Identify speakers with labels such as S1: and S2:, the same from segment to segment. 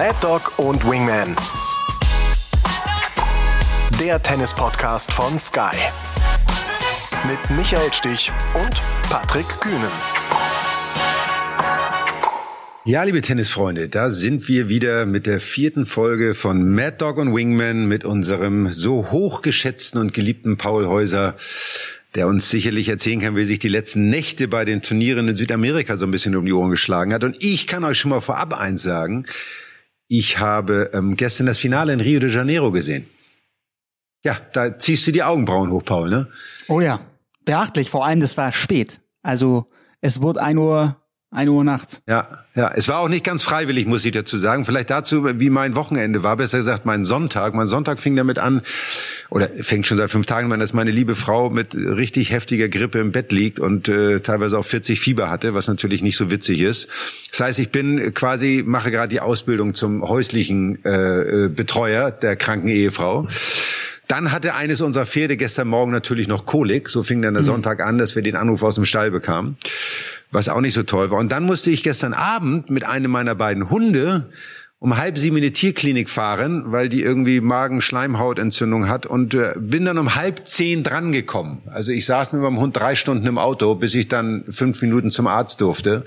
S1: Mad Dog und Wingman. Der Tennis-Podcast von Sky. Mit Michael Stich und Patrick Kühnen.
S2: Ja, liebe Tennisfreunde, da sind wir wieder mit der vierten Folge von Mad Dog und Wingman mit unserem so hochgeschätzten und geliebten Paul Häuser der uns sicherlich erzählen kann, wie sich die letzten Nächte bei den Turnieren in Südamerika so ein bisschen um die Ohren geschlagen hat. Und ich kann euch schon mal vorab eins sagen. Ich habe ähm, gestern das Finale in Rio de Janeiro gesehen. Ja, da ziehst du die Augenbrauen hoch, Paul, ne?
S3: Oh ja, beachtlich. Vor allem, das war spät. Also es wurde ein Uhr eine Uhr nachts.
S2: Ja, ja. Es war auch nicht ganz freiwillig, muss ich dazu sagen. Vielleicht dazu, wie mein Wochenende war. Besser gesagt, mein Sonntag. Mein Sonntag fing damit an, oder fängt schon seit fünf Tagen an, dass meine liebe Frau mit richtig heftiger Grippe im Bett liegt und äh, teilweise auch 40 Fieber hatte, was natürlich nicht so witzig ist. Das heißt, ich bin quasi, mache gerade die Ausbildung zum häuslichen äh, äh Betreuer der kranken Ehefrau. Dann hatte eines unserer Pferde gestern Morgen natürlich noch Kolik. So fing dann der mhm. Sonntag an, dass wir den Anruf aus dem Stall bekamen was auch nicht so toll war. Und dann musste ich gestern Abend mit einem meiner beiden Hunde um halb sieben in die Tierklinik fahren, weil die irgendwie Magenschleimhautentzündung hat und äh, bin dann um halb zehn drangekommen. Also ich saß mit meinem Hund drei Stunden im Auto, bis ich dann fünf Minuten zum Arzt durfte.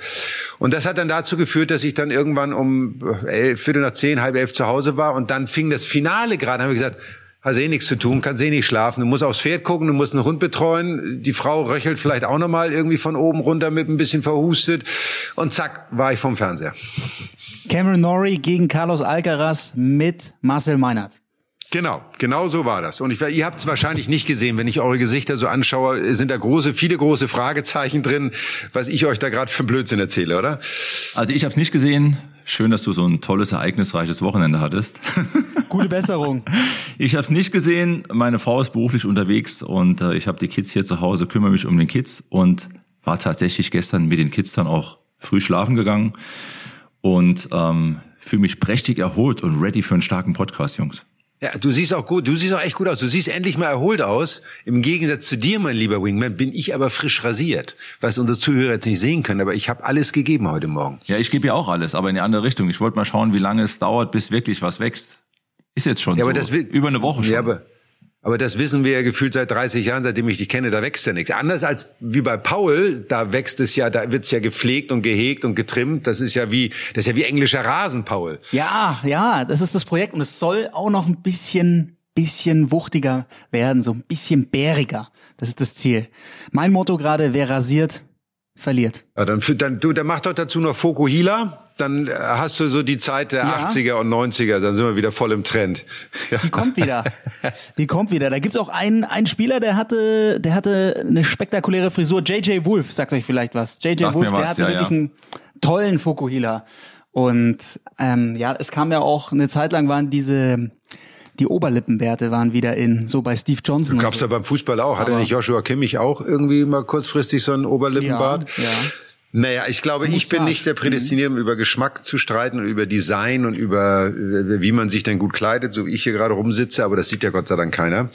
S2: Und das hat dann dazu geführt, dass ich dann irgendwann um elf, Viertel nach zehn, halb elf zu Hause war und dann fing das Finale gerade, habe ich gesagt, hast eh nichts zu tun, kannst eh nicht schlafen. Du musst aufs Pferd gucken, du musst einen Hund betreuen. Die Frau röchelt vielleicht auch nochmal irgendwie von oben runter mit ein bisschen verhustet. Und zack, war ich vom Fernseher.
S3: Cameron Norrie gegen Carlos Alcaraz mit Marcel Meinert.
S2: Genau, genau so war das. Und ich, ihr habt es wahrscheinlich nicht gesehen, wenn ich eure Gesichter so anschaue, sind da große, viele große Fragezeichen drin, was ich euch da gerade für Blödsinn erzähle, oder?
S4: Also ich habe es nicht gesehen. Schön, dass du so ein tolles, ereignisreiches Wochenende hattest.
S3: Gute Besserung.
S4: Ich habe es nicht gesehen. Meine Frau ist beruflich unterwegs und äh, ich habe die Kids hier zu Hause, kümmere mich um den Kids und war tatsächlich gestern mit den Kids dann auch früh schlafen gegangen und ähm, fühle mich prächtig erholt und ready für einen starken Podcast, Jungs.
S2: Ja, du siehst auch gut, du siehst auch echt gut aus. Du siehst endlich mal erholt aus. Im Gegensatz zu dir, mein lieber Wingman, bin ich aber frisch rasiert. Was unsere Zuhörer jetzt nicht sehen können, aber ich habe alles gegeben heute Morgen.
S4: Ja, ich gebe ja auch alles, aber in die andere Richtung. Ich wollte mal schauen, wie lange es dauert, bis wirklich was wächst. Ist jetzt schon ja, so. Aber das, über eine Woche schon.
S2: Ja, aber aber das wissen wir ja gefühlt seit 30 Jahren, seitdem ich dich kenne, da wächst ja nichts. Anders als wie bei Paul, da wächst es ja, da wird's ja gepflegt und gehegt und getrimmt. Das ist ja wie, das ist ja wie englischer Rasen, Paul.
S3: Ja, ja, das ist das Projekt und es soll auch noch ein bisschen, bisschen wuchtiger werden, so ein bisschen bäriger. Das ist das Ziel. Mein Motto gerade, wer rasiert, verliert.
S2: Ja, dann, dann, du, dann mach doch dazu noch Fokuhila dann hast du so die Zeit der ja. 80er und 90er, dann sind wir wieder voll im Trend.
S3: Ja. Die kommt wieder. Die kommt wieder. Da gibt's auch einen, einen Spieler, der hatte, der hatte eine spektakuläre Frisur. JJ Wolf, sagt euch vielleicht was. JJ Wolf, der hatte ja, wirklich ja. einen tollen Fokuhila. Und ähm, ja, es kam ja auch eine Zeit lang waren diese die Oberlippenbärte waren wieder in, so bei Steve Johnson.
S2: Gab's so. ja beim Fußball auch. Hatte nicht Joshua Kimmich auch irgendwie mal kurzfristig so einen Oberlippenbart? Ja, ja. Naja, ich glaube, ich bin nicht der Prädestiniert, um über Geschmack zu streiten und über Design und über äh, wie man sich denn gut kleidet, so wie ich hier gerade rumsitze, aber das sieht ja Gott sei Dank keiner.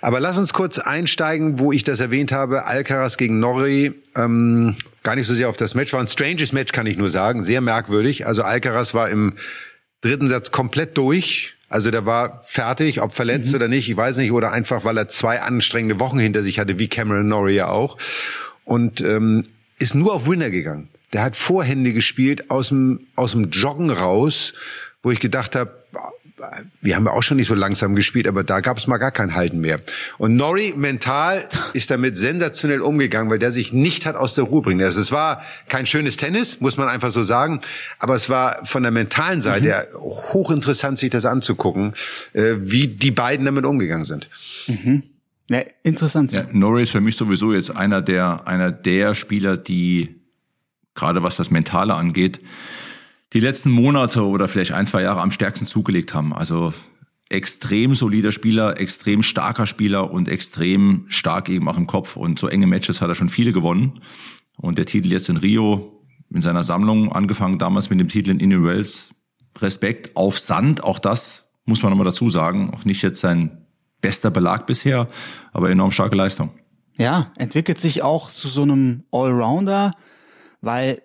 S2: Aber lass uns kurz einsteigen, wo ich das erwähnt habe, Alcaraz gegen Norrie. Ähm, gar nicht so sehr auf das Match, war ein stranges Match, kann ich nur sagen, sehr merkwürdig. Also Alcaraz war im dritten Satz komplett durch. Also der war fertig, ob verletzt mhm. oder nicht, ich weiß nicht, oder einfach, weil er zwei anstrengende Wochen hinter sich hatte, wie Cameron Norrie ja auch. Und ähm, ist nur auf Winner gegangen. Der hat Vorhände gespielt aus dem, aus dem Joggen raus, wo ich gedacht habe, wir haben ja auch schon nicht so langsam gespielt, aber da gab es mal gar kein Halten mehr. Und Norrie mental ist damit sensationell umgegangen, weil der sich nicht hat aus der Ruhe bringen lassen. Es war kein schönes Tennis, muss man einfach so sagen, aber es war von der mentalen Seite mhm. hochinteressant, sich das anzugucken, äh, wie die beiden damit umgegangen sind.
S3: Mhm. Ja, interessant.
S4: Ja, Norrie ist für mich sowieso jetzt einer der, einer der Spieler, die gerade was das Mentale angeht, die letzten Monate oder vielleicht ein, zwei Jahre am stärksten zugelegt haben. Also extrem solider Spieler, extrem starker Spieler und extrem stark eben auch im Kopf. Und so enge Matches hat er schon viele gewonnen. Und der Titel jetzt in Rio in seiner Sammlung, angefangen damals mit dem Titel in Indian Wells, Respekt auf Sand, auch das muss man nochmal dazu sagen. Auch nicht jetzt sein bester Belag bisher, aber enorm starke Leistung.
S3: Ja, entwickelt sich auch zu so einem Allrounder, weil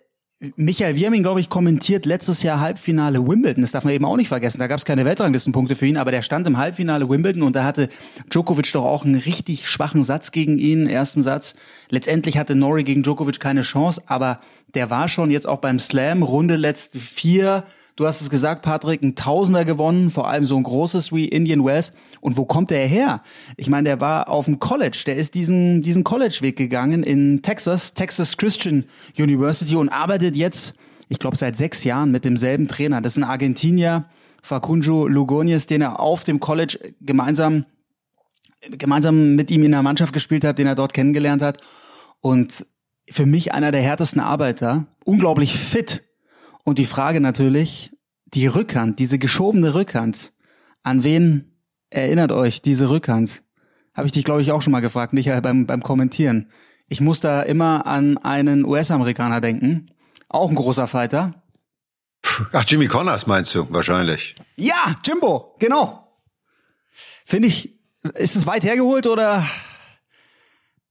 S3: Michael, ihn, glaube ich, kommentiert letztes Jahr Halbfinale Wimbledon. Das darf man eben auch nicht vergessen. Da gab es keine Weltranglistenpunkte für ihn, aber der stand im Halbfinale Wimbledon und da hatte Djokovic doch auch einen richtig schwachen Satz gegen ihn, ersten Satz. Letztendlich hatte Nori gegen Djokovic keine Chance, aber der war schon jetzt auch beim Slam, Runde letzte vier, Du hast es gesagt, Patrick, ein Tausender gewonnen, vor allem so ein großes wie Indian Wells. Und wo kommt der her? Ich meine, der war auf dem College, der ist diesen, diesen College-Weg gegangen in Texas, Texas Christian University und arbeitet jetzt, ich glaube, seit sechs Jahren mit demselben Trainer. Das ist ein Argentinier, Facunjo Lugones, den er auf dem College gemeinsam, gemeinsam mit ihm in der Mannschaft gespielt hat, den er dort kennengelernt hat. Und für mich einer der härtesten Arbeiter, unglaublich fit, und die Frage natürlich, die Rückhand, diese geschobene Rückhand, an wen erinnert euch diese Rückhand? Habe ich dich, glaube ich, auch schon mal gefragt, Michael, beim, beim Kommentieren. Ich muss da immer an einen US-Amerikaner denken. Auch ein großer Fighter.
S2: Ach, Jimmy Connors meinst du wahrscheinlich?
S3: Ja, Jimbo, genau. Finde ich, ist es weit hergeholt oder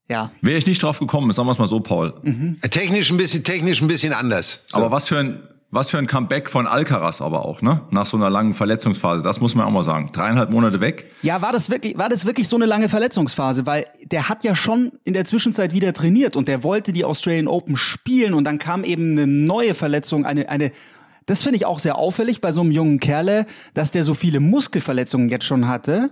S3: ja.
S4: Wäre ich nicht drauf gekommen, sagen wir es mal so, Paul.
S2: Mhm. Technisch ein bisschen, technisch ein bisschen anders.
S4: So. Aber was für ein, was für ein Comeback von Alcaraz aber auch, ne? Nach so einer langen Verletzungsphase. Das muss man auch mal sagen. Dreieinhalb Monate weg.
S3: Ja, war das wirklich, war das wirklich so eine lange Verletzungsphase? Weil der hat ja schon in der Zwischenzeit wieder trainiert und der wollte die Australian Open spielen und dann kam eben eine neue Verletzung, eine, eine, das finde ich auch sehr auffällig bei so einem jungen Kerle, dass der so viele Muskelverletzungen jetzt schon hatte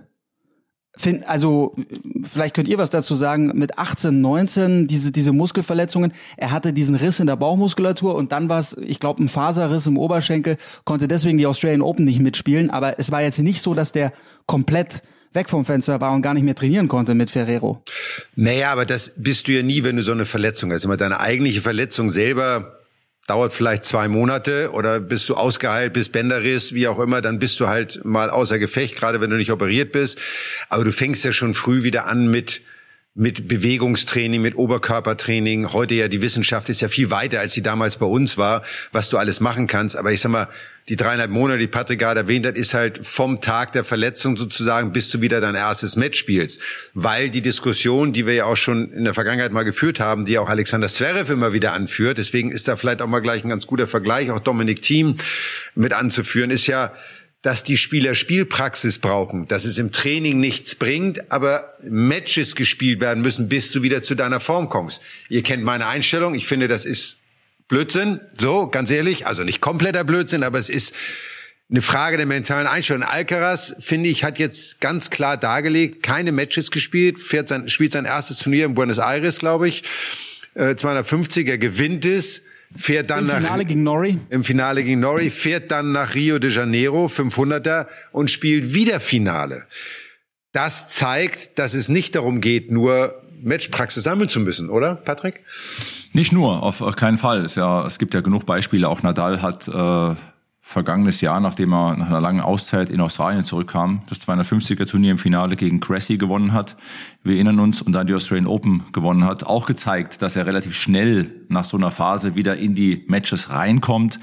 S3: Find, also vielleicht könnt ihr was dazu sagen, mit 18, 19, diese, diese Muskelverletzungen, er hatte diesen Riss in der Bauchmuskulatur und dann war es, ich glaube, ein Faserriss im Oberschenkel, konnte deswegen die Australian Open nicht mitspielen, aber es war jetzt nicht so, dass der komplett weg vom Fenster war und gar nicht mehr trainieren konnte mit Ferrero.
S2: Naja, aber das bist du ja nie, wenn du so eine Verletzung hast. Immer deine eigentliche Verletzung selber dauert vielleicht zwei Monate oder bist du ausgeheilt, bist Bänderriss, wie auch immer, dann bist du halt mal außer Gefecht, gerade wenn du nicht operiert bist. Aber du fängst ja schon früh wieder an mit mit Bewegungstraining, mit Oberkörpertraining. Heute ja die Wissenschaft ist ja viel weiter, als sie damals bei uns war, was du alles machen kannst. Aber ich sag mal, die dreieinhalb Monate, die Patrick gerade erwähnt hat, ist halt vom Tag der Verletzung sozusagen, bis du wieder dein erstes Match spielst. Weil die Diskussion, die wir ja auch schon in der Vergangenheit mal geführt haben, die auch Alexander Zverev immer wieder anführt, deswegen ist da vielleicht auch mal gleich ein ganz guter Vergleich, auch Dominik Thiem mit anzuführen, ist ja, dass die Spieler Spielpraxis brauchen, dass es im Training nichts bringt, aber Matches gespielt werden müssen, bis du wieder zu deiner Form kommst. Ihr kennt meine Einstellung. Ich finde, das ist Blödsinn. So, ganz ehrlich. Also nicht kompletter Blödsinn, aber es ist eine Frage der mentalen Einstellung. Alcaraz, finde ich, hat jetzt ganz klar dargelegt, keine Matches gespielt, fährt sein, spielt sein erstes Turnier in Buenos Aires, glaube ich. Äh, 250, er gewinnt es fährt dann
S3: Im
S2: nach,
S3: Finale gegen Nori.
S2: Im Finale gegen Nori, fährt dann nach Rio de Janeiro, 500er, und spielt wieder Finale. Das zeigt, dass es nicht darum geht, nur Matchpraxis sammeln zu müssen, oder, Patrick?
S4: Nicht nur, auf keinen Fall. Es, ja, es gibt ja genug Beispiele. Auch Nadal hat äh, vergangenes Jahr, nachdem er nach einer langen Auszeit in Australien zurückkam, das 250er Turnier im Finale gegen Cressy gewonnen hat. Wir erinnern uns und dann die Australian Open gewonnen hat, auch gezeigt, dass er relativ schnell nach so einer Phase wieder in die Matches reinkommt.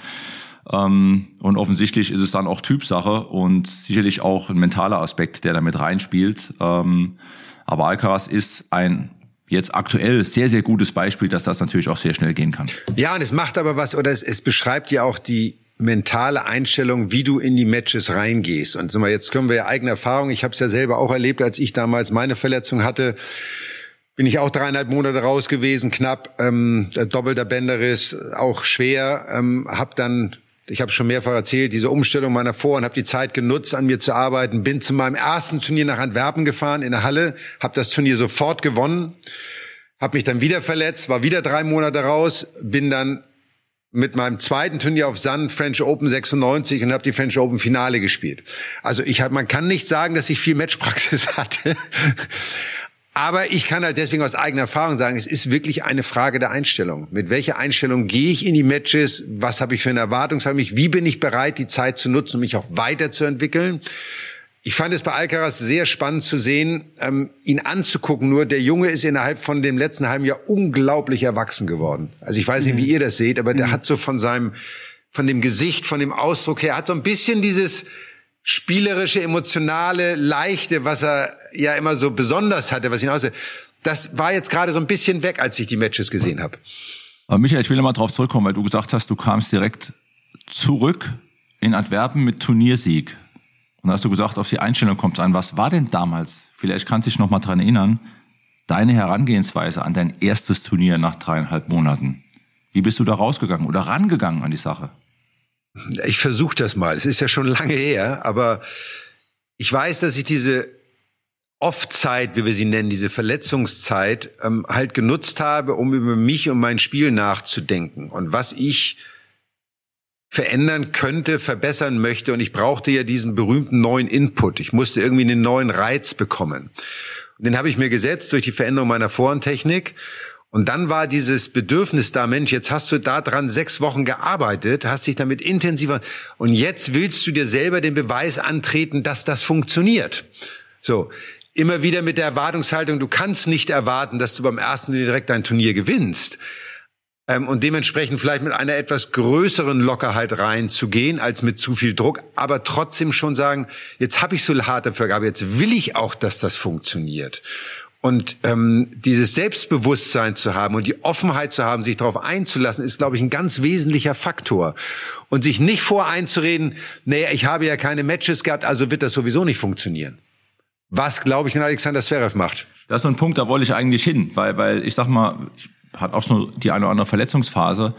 S4: Ähm, und offensichtlich ist es dann auch Typsache und sicherlich auch ein mentaler Aspekt, der damit reinspielt. Ähm, aber Alcaraz ist ein jetzt aktuell sehr, sehr gutes Beispiel, dass das natürlich auch sehr schnell gehen kann.
S2: Ja, und es macht aber was, oder es, es beschreibt ja auch die mentale Einstellung, wie du in die Matches reingehst. Und jetzt können wir ja eigene Erfahrung. Ich habe es ja selber auch erlebt, als ich damals meine Verletzung hatte. Bin ich auch dreieinhalb Monate raus gewesen, knapp, ähm, doppelter Bänderriss, auch schwer. Ähm, hab dann, ich habe schon mehrfach erzählt, diese Umstellung meiner Vor- und habe die Zeit genutzt, an mir zu arbeiten. Bin zu meinem ersten Turnier nach Antwerpen gefahren in der Halle, habe das Turnier sofort gewonnen, habe mich dann wieder verletzt, war wieder drei Monate raus, bin dann mit meinem zweiten Turnier auf Sand French Open 96 und habe die French Open Finale gespielt. Also ich hab, man kann nicht sagen, dass ich viel Matchpraxis hatte. Aber ich kann halt deswegen aus eigener Erfahrung sagen, es ist wirklich eine Frage der Einstellung. Mit welcher Einstellung gehe ich in die Matches? Was habe ich für eine Erwartungshaltung? Wie bin ich bereit, die Zeit zu nutzen, um mich auch weiterzuentwickeln? Ich fand es bei Alcaraz sehr spannend zu sehen, ähm, ihn anzugucken. Nur der Junge ist innerhalb von dem letzten halben Jahr unglaublich erwachsen geworden. Also ich weiß nicht, wie mhm. ihr das seht, aber der mhm. hat so von seinem, von dem Gesicht, von dem Ausdruck her, hat so ein bisschen dieses spielerische, emotionale, leichte, was er ja immer so besonders hatte, was ihn aussieht. Das war jetzt gerade so ein bisschen weg, als ich die Matches gesehen habe.
S4: Aber Michael, ich will nochmal drauf zurückkommen, weil du gesagt hast, du kamst direkt zurück in Antwerpen mit Turniersieg. Und da hast du gesagt, auf die Einstellung kommt es an. Was war denn damals, vielleicht kannst du dich noch mal dran erinnern, deine Herangehensweise an dein erstes Turnier nach dreieinhalb Monaten? Wie bist du da rausgegangen oder rangegangen an die Sache?
S2: Ich versuche das mal. Es ist ja schon lange her, aber ich weiß, dass ich diese Off-Zeit, wie wir sie nennen, diese Verletzungszeit, ähm, halt genutzt habe, um über mich und mein Spiel nachzudenken und was ich verändern könnte, verbessern möchte. Und ich brauchte ja diesen berühmten neuen Input. Ich musste irgendwie einen neuen Reiz bekommen. Und den habe ich mir gesetzt durch die Veränderung meiner Vorhandtechnik. Und dann war dieses Bedürfnis da, Mensch, jetzt hast du da dran sechs Wochen gearbeitet, hast dich damit intensiver, und jetzt willst du dir selber den Beweis antreten, dass das funktioniert. So. Immer wieder mit der Erwartungshaltung, du kannst nicht erwarten, dass du beim ersten direkt dein Turnier gewinnst ähm, und dementsprechend vielleicht mit einer etwas größeren Lockerheit reinzugehen als mit zu viel Druck, aber trotzdem schon sagen, jetzt habe ich so harte Vergabe, jetzt will ich auch, dass das funktioniert. Und ähm, dieses Selbstbewusstsein zu haben und die Offenheit zu haben, sich darauf einzulassen, ist, glaube ich, ein ganz wesentlicher Faktor. Und sich nicht voreinzureden, nee, ich habe ja keine Matches gehabt, also wird das sowieso nicht funktionieren. Was, glaube ich, ein Alexander Zverev macht.
S4: Das ist so ein Punkt, da wollte ich eigentlich hin, weil, weil ich sag mal, ich hat auch so die eine oder andere Verletzungsphase.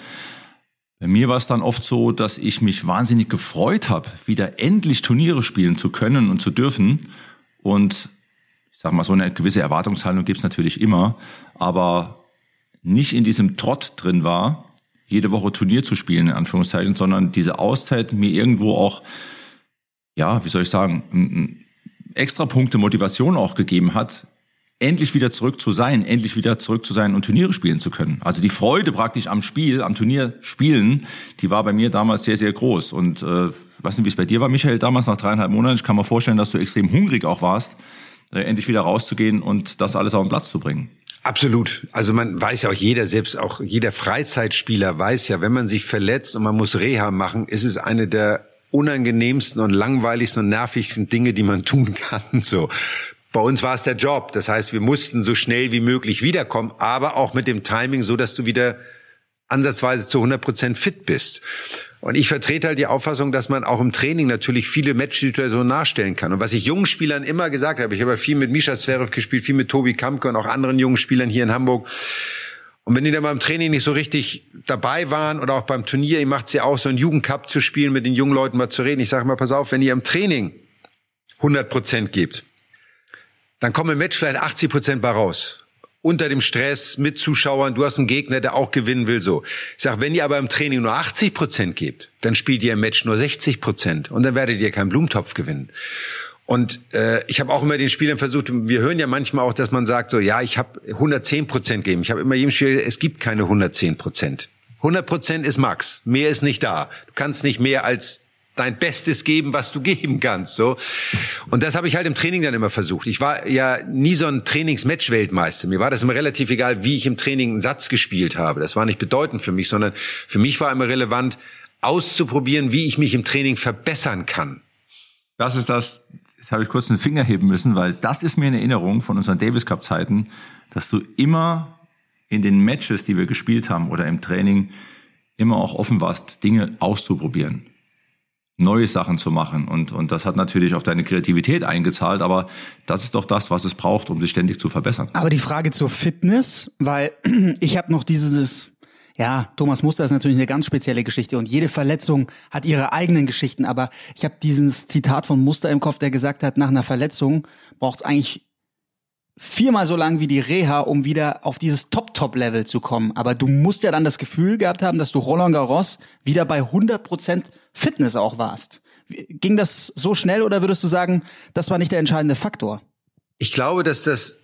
S4: Bei mir war es dann oft so, dass ich mich wahnsinnig gefreut habe, wieder endlich Turniere spielen zu können und zu dürfen. Und ich sage mal, so eine gewisse Erwartungshaltung gibt es natürlich immer, aber nicht in diesem Trott drin war, jede Woche Turnier zu spielen, in Anführungszeichen, sondern diese Auszeit mir irgendwo auch, ja, wie soll ich sagen, extra Punkte Motivation auch gegeben hat, endlich wieder zurück zu sein, endlich wieder zurück zu sein und Turniere spielen zu können. Also die Freude praktisch am Spiel, am Turnier spielen, die war bei mir damals sehr, sehr groß. Und äh, weiß nicht, wie es bei dir war, Michael, damals nach dreieinhalb Monaten. Ich kann mir vorstellen, dass du extrem hungrig auch warst, äh, endlich wieder rauszugehen und das alles auf den Platz zu bringen.
S2: Absolut. Also man weiß ja auch jeder, selbst auch jeder Freizeitspieler weiß ja, wenn man sich verletzt und man muss Reha machen, ist es eine der unangenehmsten und langweiligsten und nervigsten Dinge, die man tun kann. So bei uns war es der Job. Das heißt, wir mussten so schnell wie möglich wiederkommen, aber auch mit dem Timing so, dass du wieder ansatzweise zu 100 Prozent fit bist. Und ich vertrete halt die Auffassung, dass man auch im Training natürlich viele Matchsituationen nachstellen kann. Und was ich jungen Spielern immer gesagt habe, ich habe viel mit Misha Zverev gespielt, viel mit Tobi Kampke und auch anderen jungen Spielern hier in Hamburg. Und wenn die dann beim Training nicht so richtig dabei waren oder auch beim Turnier, ihr macht sie ja auch so einen Jugendcup zu spielen, mit den jungen Leuten mal zu reden. Ich sage mal, pass auf, wenn ihr im Training 100 Prozent gebt, dann kommen im Match vielleicht 80 Prozent bei raus. Unter dem Stress, mit Zuschauern, du hast einen Gegner, der auch gewinnen will, so. Ich sag, wenn ihr aber im Training nur 80 Prozent gebt, dann spielt ihr im Match nur 60 Prozent und dann werdet ihr keinen Blumentopf gewinnen. Und äh, ich habe auch immer den Spielern versucht, wir hören ja manchmal auch, dass man sagt, so ja, ich habe 110 Prozent gegeben. Ich habe immer jedem Spieler, es gibt keine 110 Prozent. 100 Prozent ist Max, mehr ist nicht da. Du kannst nicht mehr als dein Bestes geben, was du geben kannst, so. Und das habe ich halt im Training dann immer versucht. Ich war ja nie so ein Trainingsmatch-Weltmeister. Mir war das immer relativ egal, wie ich im Training einen Satz gespielt habe. Das war nicht bedeutend für mich, sondern für mich war immer relevant, auszuprobieren, wie ich mich im Training verbessern kann.
S4: Das ist das, jetzt habe ich kurz den Finger heben müssen, weil das ist mir in Erinnerung von unseren Davis Cup Zeiten, dass du immer in den Matches, die wir gespielt haben oder im Training, immer auch offen warst, Dinge auszuprobieren neue Sachen zu machen. Und, und das hat natürlich auf deine Kreativität eingezahlt, aber das ist doch das, was es braucht, um sich ständig zu verbessern.
S3: Aber die Frage zur Fitness, weil ich habe noch dieses, ja, Thomas Muster ist natürlich eine ganz spezielle Geschichte und jede Verletzung hat ihre eigenen Geschichten, aber ich habe dieses Zitat von Muster im Kopf, der gesagt hat, nach einer Verletzung braucht es eigentlich viermal so lang wie die Reha, um wieder auf dieses Top-Top-Level zu kommen. Aber du musst ja dann das Gefühl gehabt haben, dass du Roland Garros wieder bei 100% Fitness auch warst. Ging das so schnell oder würdest du sagen, das war nicht der entscheidende Faktor?
S2: Ich glaube, dass das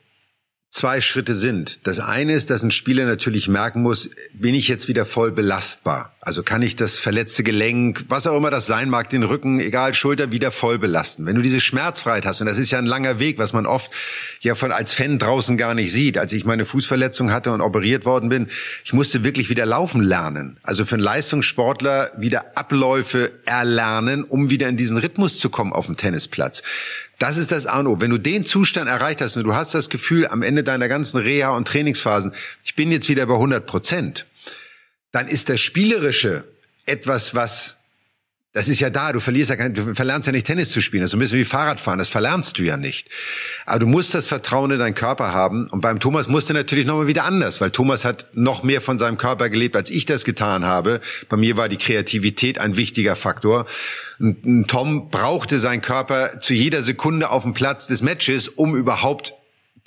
S2: zwei Schritte sind. Das eine ist, dass ein Spieler natürlich merken muss, bin ich jetzt wieder voll belastbar? Also kann ich das verletzte Gelenk, was auch immer das sein mag, den Rücken, egal, Schulter wieder voll belasten. Wenn du diese Schmerzfreiheit hast, und das ist ja ein langer Weg, was man oft ja von als Fan draußen gar nicht sieht. Als ich meine Fußverletzung hatte und operiert worden bin, ich musste wirklich wieder laufen lernen. Also für einen Leistungssportler wieder Abläufe erlernen, um wieder in diesen Rhythmus zu kommen auf dem Tennisplatz. Das ist das A und O. Wenn du den Zustand erreicht hast und du hast das Gefühl am Ende deiner ganzen Reha- und Trainingsphasen, ich bin jetzt wieder bei 100 Prozent, dann ist das Spielerische etwas, was das ist ja da, du verlierst ja kein, du verlernst ja nicht Tennis zu spielen, das ist ein bisschen wie Fahrradfahren, das verlernst du ja nicht. Aber du musst das Vertrauen in deinen Körper haben und beim Thomas musste natürlich nochmal wieder anders, weil Thomas hat noch mehr von seinem Körper gelebt, als ich das getan habe. Bei mir war die Kreativität ein wichtiger Faktor. Und Tom brauchte seinen Körper zu jeder Sekunde auf dem Platz des Matches, um überhaupt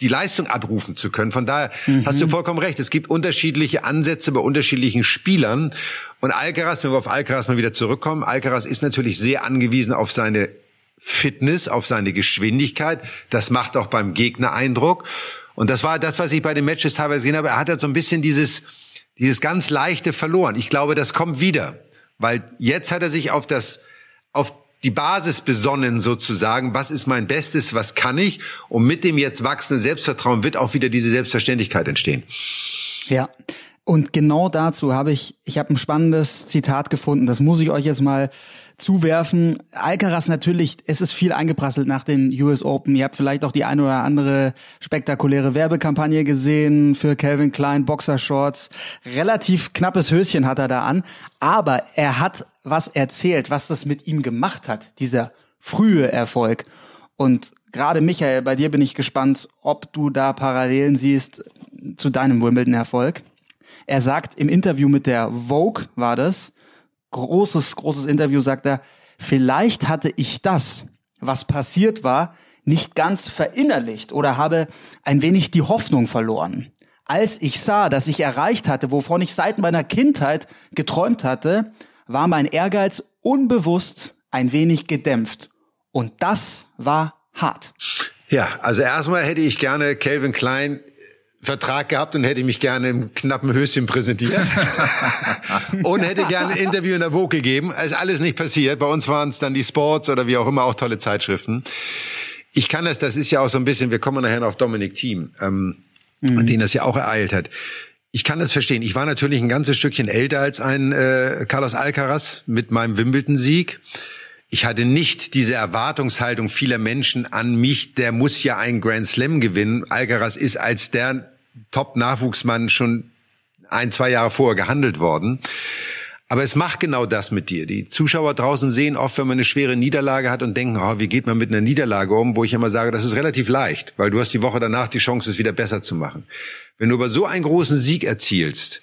S2: die Leistung abrufen zu können. Von daher mhm. hast du vollkommen recht. Es gibt unterschiedliche Ansätze bei unterschiedlichen Spielern. Und Alcaraz, wenn wir auf Alcaraz mal wieder zurückkommen, Alcaraz ist natürlich sehr angewiesen auf seine Fitness, auf seine Geschwindigkeit. Das macht auch beim Gegner Eindruck. Und das war das, was ich bei den Matches teilweise gesehen habe. Er hat halt so ein bisschen dieses, dieses ganz leichte verloren. Ich glaube, das kommt wieder. Weil jetzt hat er sich auf das, auf die Basis besonnen sozusagen, was ist mein Bestes, was kann ich? Und mit dem jetzt wachsenden Selbstvertrauen wird auch wieder diese Selbstverständlichkeit entstehen.
S3: Ja. Und genau dazu habe ich, ich habe ein spannendes Zitat gefunden. Das muss ich euch jetzt mal zuwerfen. Alcaraz natürlich, es ist viel eingeprasselt nach den US Open. Ihr habt vielleicht auch die eine oder andere spektakuläre Werbekampagne gesehen für Calvin Klein, Boxershorts. Relativ knappes Höschen hat er da an. Aber er hat was erzählt, was das mit ihm gemacht hat, dieser frühe Erfolg. Und gerade Michael, bei dir bin ich gespannt, ob du da Parallelen siehst zu deinem Wimbledon-Erfolg. Er sagt im Interview mit der Vogue war das, großes, großes Interview, sagt er, vielleicht hatte ich das, was passiert war, nicht ganz verinnerlicht oder habe ein wenig die Hoffnung verloren. Als ich sah, dass ich erreicht hatte, wovon ich seit meiner Kindheit geträumt hatte, war mein Ehrgeiz unbewusst ein wenig gedämpft. Und das war hart.
S2: Ja, also erstmal hätte ich gerne Calvin Klein Vertrag gehabt und hätte mich gerne im knappen Höschen präsentiert. und hätte gerne ein Interview in der Vogue gegeben. Ist alles nicht passiert. Bei uns waren es dann die Sports oder wie auch immer, auch tolle Zeitschriften. Ich kann das, das ist ja auch so ein bisschen, wir kommen nachher noch auf Dominik Thiem, ähm, mhm. den das ja auch ereilt hat. Ich kann das verstehen. Ich war natürlich ein ganzes Stückchen älter als ein äh, Carlos Alcaraz mit meinem Wimbledon-Sieg. Ich hatte nicht diese Erwartungshaltung vieler Menschen an mich, der muss ja einen Grand Slam gewinnen. Alcaraz ist als der Top-Nachwuchsmann schon ein, zwei Jahre vorher gehandelt worden. Aber es macht genau das mit dir. Die Zuschauer draußen sehen oft, wenn man eine schwere Niederlage hat und denken, oh, wie geht man mit einer Niederlage um, wo ich immer sage, das ist relativ leicht, weil du hast die Woche danach die Chance, es wieder besser zu machen. Wenn du aber so einen großen Sieg erzielst,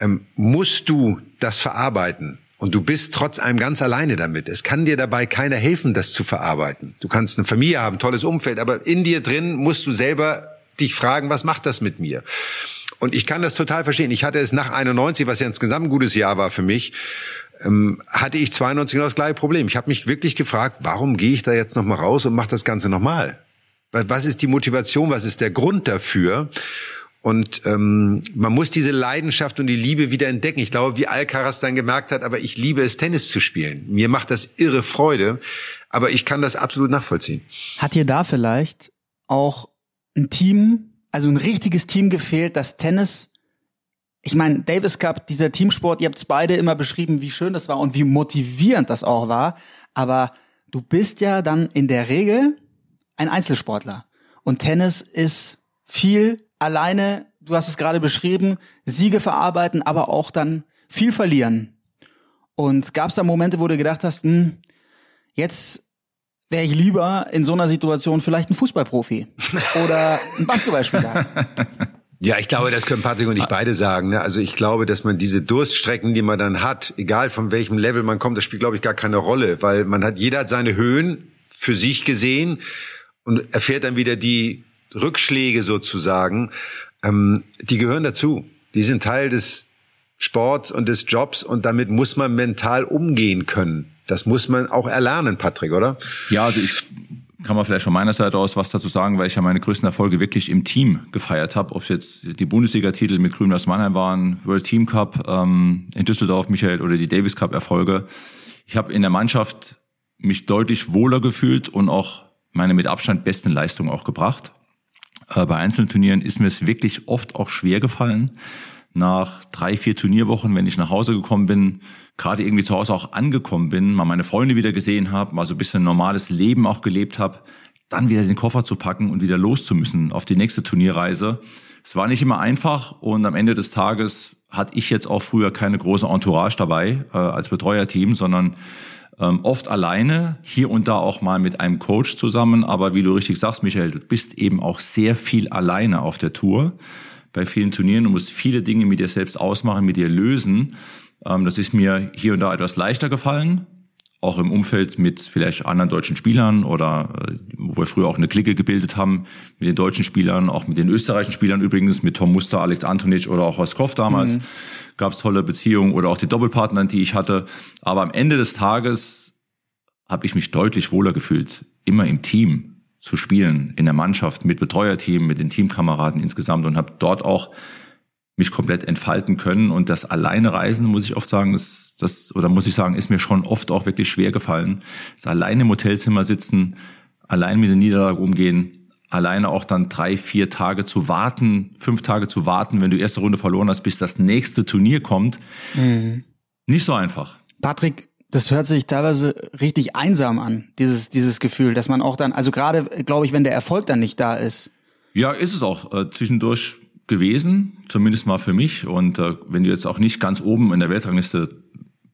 S2: ähm, musst du das verarbeiten. Und du bist trotz allem ganz alleine damit. Es kann dir dabei keiner helfen, das zu verarbeiten. Du kannst eine Familie haben, tolles Umfeld, aber in dir drin musst du selber dich fragen, was macht das mit mir? Und ich kann das total verstehen. Ich hatte es nach 91, was ja insgesamt ein gutes Jahr war für mich, ähm, hatte ich 92 genau das gleiche Problem. Ich habe mich wirklich gefragt, warum gehe ich da jetzt noch mal raus und mache das Ganze nochmal? Was ist die Motivation? Was ist der Grund dafür? Und ähm, man muss diese Leidenschaft und die Liebe wieder entdecken. Ich glaube, wie Alcaraz dann gemerkt hat, aber ich liebe es, Tennis zu spielen. Mir macht das irre Freude, aber ich kann das absolut nachvollziehen.
S3: Hat dir da vielleicht auch ein Team, also ein richtiges Team gefehlt, das Tennis ich meine, Davis Cup, dieser Teamsport, ihr habt es beide immer beschrieben, wie schön das war und wie motivierend das auch war. Aber du bist ja dann in der Regel ein Einzelsportler. Und Tennis ist viel alleine, du hast es gerade beschrieben, Siege verarbeiten, aber auch dann viel verlieren. Und gab es da Momente, wo du gedacht hast, hm, jetzt wäre ich lieber in so einer Situation vielleicht ein Fußballprofi oder ein Basketballspieler.
S2: Ja, ich glaube, das können Patrick und ich beide sagen. Ne? Also ich glaube, dass man diese Durststrecken, die man dann hat, egal von welchem Level man kommt, das spielt, glaube ich, gar keine Rolle, weil man hat, jeder hat seine Höhen für sich gesehen und erfährt dann wieder die Rückschläge sozusagen, ähm, die gehören dazu. Die sind Teil des Sports und des Jobs und damit muss man mental umgehen können. Das muss man auch erlernen, Patrick, oder?
S4: Ja, also ich kann man vielleicht von meiner Seite aus was dazu sagen, weil ich ja meine größten Erfolge wirklich im Team gefeiert habe. Ob es jetzt die Bundesliga-Titel mit Grün-Weiß Mannheim waren, World Team Cup ähm, in Düsseldorf, Michael, oder die Davis Cup-Erfolge. Ich habe in der Mannschaft mich deutlich wohler gefühlt und auch meine mit Abstand besten Leistungen auch gebracht. Äh, bei einzelnen Turnieren ist mir es wirklich oft auch schwer gefallen. Nach drei, vier Turnierwochen, wenn ich nach Hause gekommen bin, gerade irgendwie zu Hause auch angekommen bin, mal meine Freunde wieder gesehen habe, mal so ein bisschen normales Leben auch gelebt habe, dann wieder den Koffer zu packen und wieder loszumüssen auf die nächste Turnierreise, Es war nicht immer einfach und am Ende des Tages hatte ich jetzt auch früher keine große Entourage dabei äh, als Betreuerteam, sondern ähm, oft alleine, hier und da auch mal mit einem Coach zusammen. Aber wie du richtig sagst, Michael, du bist eben auch sehr viel alleine auf der Tour bei vielen Turnieren. Du musst viele Dinge mit dir selbst ausmachen, mit dir lösen. Ähm, das ist mir hier und da etwas leichter gefallen auch im Umfeld mit vielleicht anderen deutschen Spielern oder äh, wo wir früher auch eine Clique gebildet haben mit den deutschen Spielern, auch mit den österreichischen Spielern übrigens, mit Tom Muster, Alex Antonic oder auch Horst Koff damals, mhm. gab es tolle Beziehungen oder auch die Doppelpartner, die ich hatte. Aber am Ende des Tages habe ich mich deutlich wohler gefühlt, immer im Team zu spielen, in der Mannschaft, mit Betreuerteam, mit den Teamkameraden insgesamt und habe dort auch mich komplett entfalten können. Und das alleine Reisen, muss ich oft sagen, das, das, oder muss ich sagen, ist mir schon oft auch wirklich schwer gefallen. Das alleine im Hotelzimmer sitzen, allein mit der Niederlage umgehen, alleine auch dann drei, vier Tage zu warten, fünf Tage zu warten, wenn du erste Runde verloren hast, bis das nächste Turnier kommt. Mhm. Nicht so einfach.
S3: Patrick, das hört sich teilweise richtig einsam an, dieses, dieses Gefühl, dass man auch dann, also gerade, glaube ich, wenn der Erfolg dann nicht da ist.
S4: Ja, ist es auch. Äh, zwischendurch gewesen, zumindest mal für mich. Und äh, wenn du jetzt auch nicht ganz oben in der Weltrangliste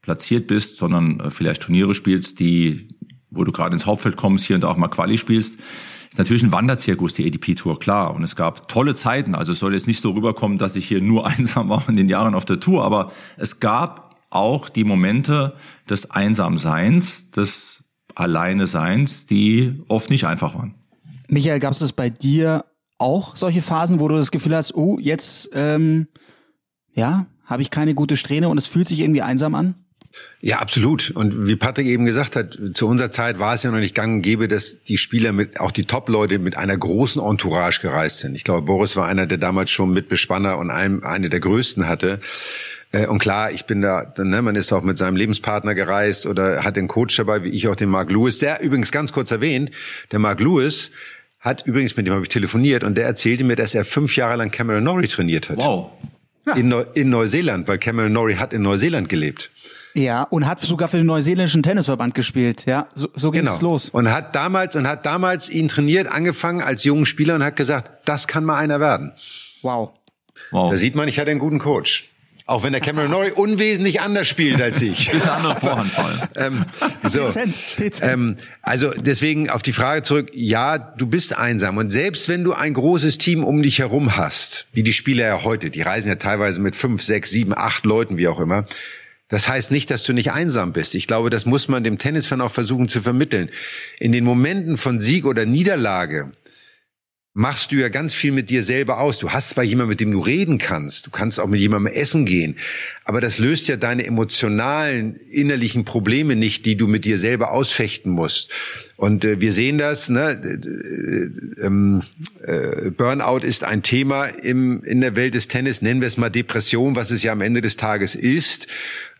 S4: platziert bist, sondern äh, vielleicht Turniere spielst, die, wo du gerade ins Hauptfeld kommst, hier und da auch mal Quali spielst, ist natürlich ein Wanderzirkus, die ADP-Tour, klar. Und es gab tolle Zeiten. Also es soll jetzt nicht so rüberkommen, dass ich hier nur einsam war in den Jahren auf der Tour, aber es gab auch die Momente des Einsamseins, des Alleineseins, die oft nicht einfach waren.
S3: Michael, gab es das bei dir auch solche Phasen, wo du das Gefühl hast, oh, jetzt ähm, ja, habe ich keine gute Strähne und es fühlt sich irgendwie einsam an?
S2: Ja, absolut. Und wie Patrick eben gesagt hat, zu unserer Zeit war es ja noch nicht gang und gäbe, dass die Spieler mit, auch die Top-Leute mit einer großen Entourage gereist sind. Ich glaube, Boris war einer, der damals schon mit Bespanner und einem, eine der größten hatte. Äh, und klar, ich bin da, ne, man ist auch mit seinem Lebenspartner gereist oder hat den Coach dabei, wie ich auch den Mark Lewis, der übrigens ganz kurz erwähnt, der Mark Lewis, hat übrigens mit dem habe ich telefoniert und der erzählte mir, dass er fünf Jahre lang Cameron Norrie trainiert hat.
S4: Wow.
S2: Ja. In, Neu in Neuseeland, weil Cameron Norrie hat in Neuseeland gelebt.
S3: Ja, und hat sogar für den neuseeländischen Tennisverband gespielt. Ja, so, so ging genau. es los.
S2: Und hat damals und hat damals ihn trainiert, angefangen als jungen Spieler und hat gesagt, das kann mal einer werden.
S3: Wow.
S2: wow. Da sieht man, ich hatte einen guten Coach. Auch wenn der Cameron Norrie unwesentlich anders spielt als ich.
S4: Ist eine andere Vorhand ähm,
S2: so. Dezent, dezent. Ähm, also deswegen auf die Frage zurück, ja, du bist einsam. Und selbst wenn du ein großes Team um dich herum hast, wie die Spieler ja heute, die reisen ja teilweise mit fünf, sechs, sieben, acht Leuten, wie auch immer, das heißt nicht, dass du nicht einsam bist. Ich glaube, das muss man dem Tennisfan auch versuchen zu vermitteln. In den Momenten von Sieg oder Niederlage machst du ja ganz viel mit dir selber aus. Du hast zwar jemanden, mit dem du reden kannst, du kannst auch mit jemandem essen gehen, aber das löst ja deine emotionalen, innerlichen Probleme nicht, die du mit dir selber ausfechten musst. Und äh, wir sehen das, ne? Äh, ähm, äh, Burnout ist ein Thema im, in der Welt des Tennis, nennen wir es mal Depression, was es ja am Ende des Tages ist,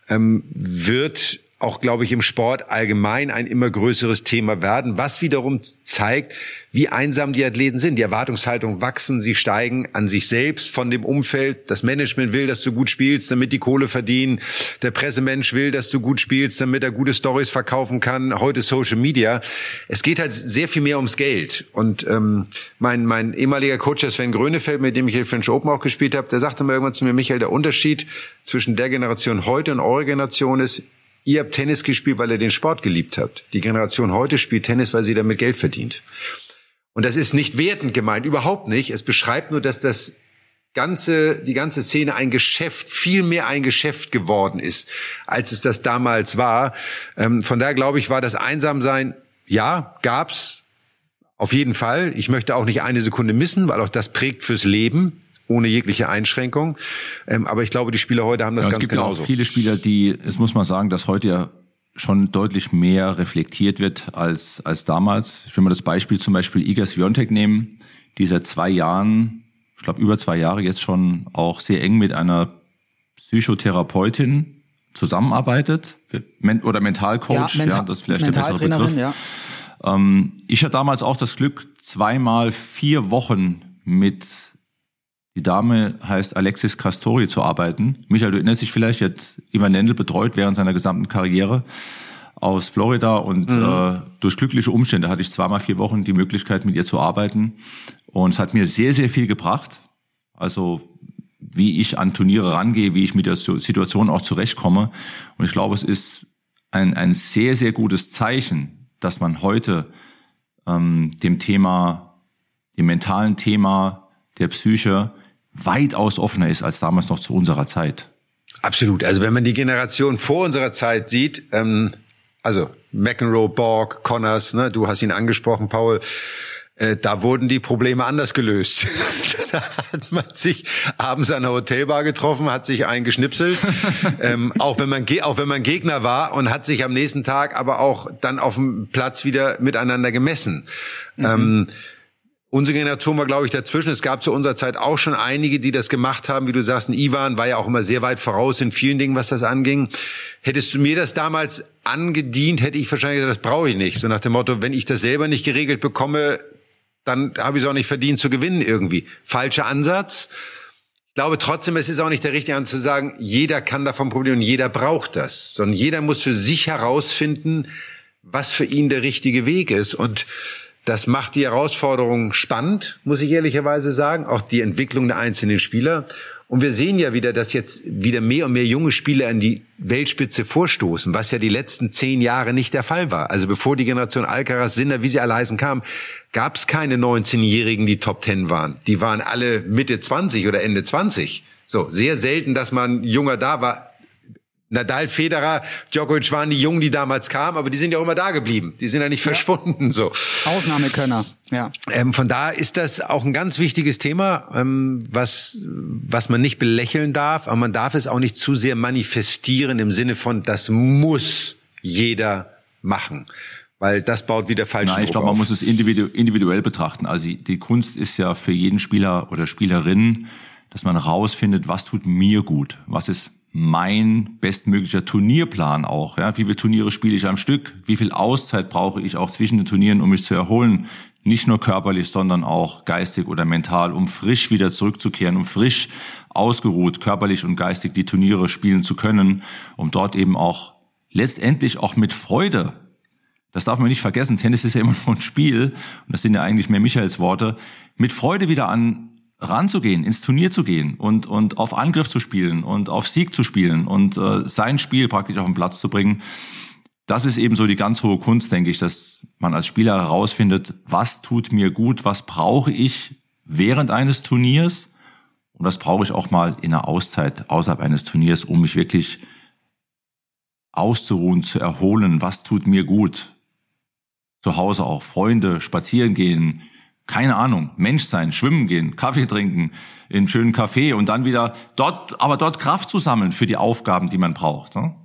S2: ähm, wird auch, glaube ich, im Sport allgemein ein immer größeres Thema werden, was wiederum zeigt, wie einsam die Athleten sind. Die Erwartungshaltung wachsen, sie steigen an sich selbst, von dem Umfeld. Das Management will, dass du gut spielst, damit die Kohle verdienen. Der Pressemensch will, dass du gut spielst, damit er gute Stories verkaufen kann. Heute Social Media. Es geht halt sehr viel mehr ums Geld. Und ähm, mein, mein ehemaliger Coach, Sven Grönefeld, mit dem ich hier French Open auch gespielt habe, der sagte mal irgendwann zu mir, Michael, der Unterschied zwischen der Generation heute und eurer Generation ist, Ihr habt Tennis gespielt, weil ihr den Sport geliebt habt. Die Generation heute spielt Tennis, weil sie damit Geld verdient. Und das ist nicht wertend gemeint, überhaupt nicht. Es beschreibt nur, dass das ganze, die ganze Szene ein Geschäft, viel mehr ein Geschäft geworden ist, als es das damals war. Ähm, von daher glaube ich, war das Einsamsein, ja, gab's auf jeden Fall. Ich möchte auch nicht eine Sekunde missen, weil auch das prägt fürs Leben ohne jegliche Einschränkung. Ähm, aber ich glaube, die Spieler heute haben das ja, ganz genauso. Es
S4: gibt ja auch viele Spieler, die, es muss man sagen, dass heute ja schon deutlich mehr reflektiert wird als, als damals. Ich will mal das Beispiel zum Beispiel Iga Swiatek nehmen, die seit zwei Jahren, ich glaube über zwei Jahre jetzt schon auch sehr eng mit einer Psychotherapeutin zusammenarbeitet oder Mentalcoach, ja, Mental ja, das ist vielleicht der bessere Begriff. Ja. Ähm, ich hatte damals auch das Glück, zweimal vier Wochen mit die Dame heißt Alexis Castori zu arbeiten. Michael, du erinnerst dich vielleicht, er hat Ivan Lendl betreut während seiner gesamten Karriere aus Florida und mhm. äh, durch glückliche Umstände hatte ich zweimal vier Wochen die Möglichkeit, mit ihr zu arbeiten. Und es hat mir sehr, sehr viel gebracht. Also wie ich an Turniere rangehe, wie ich mit der Situation auch zurechtkomme. Und ich glaube, es ist ein, ein sehr, sehr gutes Zeichen, dass man heute ähm, dem Thema, dem mentalen Thema der Psyche weitaus offener ist als damals noch zu unserer Zeit.
S2: Absolut. Also wenn man die Generation vor unserer Zeit sieht, ähm, also McEnroe, Borg, Connors, ne, du hast ihn angesprochen, Paul, äh, da wurden die Probleme anders gelöst. da hat man sich abends an der Hotelbar getroffen, hat sich eingeschnipselt, ähm, auch wenn man auch wenn man Gegner war und hat sich am nächsten Tag aber auch dann auf dem Platz wieder miteinander gemessen. Mhm. Ähm, Unsere Generation war, glaube ich, dazwischen. Es gab zu unserer Zeit auch schon einige, die das gemacht haben. Wie du sagst, ein Ivan war ja auch immer sehr weit voraus in vielen Dingen, was das anging. Hättest du mir das damals angedient, hätte ich wahrscheinlich gesagt, das brauche ich nicht. So nach dem Motto, wenn ich das selber nicht geregelt bekomme, dann habe ich es auch nicht verdient zu gewinnen irgendwie. Falscher Ansatz. Ich glaube trotzdem, es ist auch nicht der richtige Ansatz zu sagen, jeder kann davon und jeder braucht das, sondern jeder muss für sich herausfinden, was für ihn der richtige Weg ist. Und das macht die Herausforderung spannend, muss ich ehrlicherweise sagen, auch die Entwicklung der einzelnen Spieler. Und wir sehen ja wieder, dass jetzt wieder mehr und mehr junge Spieler an die Weltspitze vorstoßen, was ja die letzten zehn Jahre nicht der Fall war. Also bevor die Generation Alcaraz, Sinner, wie sie alle heißen, kam, gab es keine 19-Jährigen, die Top 10 waren. Die waren alle Mitte 20 oder Ende 20. So, sehr selten, dass man junger da war. Nadal, Federer, Djokovic waren die Jungen, die damals kamen, aber die sind ja auch immer da geblieben. Die sind ja nicht ja. verschwunden, so.
S3: Ausnahmekönner, ja.
S2: Ähm, von da ist das auch ein ganz wichtiges Thema, ähm, was, was man nicht belächeln darf, aber man darf es auch nicht zu sehr manifestieren im Sinne von, das muss jeder machen. Weil das baut wieder falsch
S4: Nein, ich glaube, man muss es individu individuell betrachten. Also die, die Kunst ist ja für jeden Spieler oder Spielerin, dass man rausfindet, was tut mir gut, was ist mein bestmöglicher Turnierplan auch. Ja, wie viele Turniere spiele ich am Stück? Wie viel Auszeit brauche ich auch zwischen den Turnieren, um mich zu erholen? Nicht nur körperlich, sondern auch geistig oder mental, um frisch wieder zurückzukehren, um frisch ausgeruht, körperlich und geistig die Turniere spielen zu können, um dort eben auch letztendlich auch mit Freude das darf man nicht vergessen. Tennis ist ja immer nur ein Spiel. Und das sind ja eigentlich mehr Michaels Worte. Mit Freude wieder an ranzugehen, ins Turnier zu gehen und, und auf Angriff zu spielen und auf Sieg zu spielen und äh, sein Spiel praktisch auf den Platz zu bringen. Das ist eben so die ganz hohe Kunst, denke ich, dass man als Spieler herausfindet, was tut mir gut, was brauche ich während eines Turniers und was brauche ich auch mal in einer Auszeit außerhalb eines Turniers, um mich wirklich auszuruhen, zu erholen, was tut mir gut. Zu Hause auch Freunde, spazieren gehen, keine Ahnung, Mensch sein, schwimmen gehen, Kaffee trinken, in einen schönen Café und dann wieder dort, aber dort Kraft zu sammeln für die Aufgaben, die man braucht. Ne?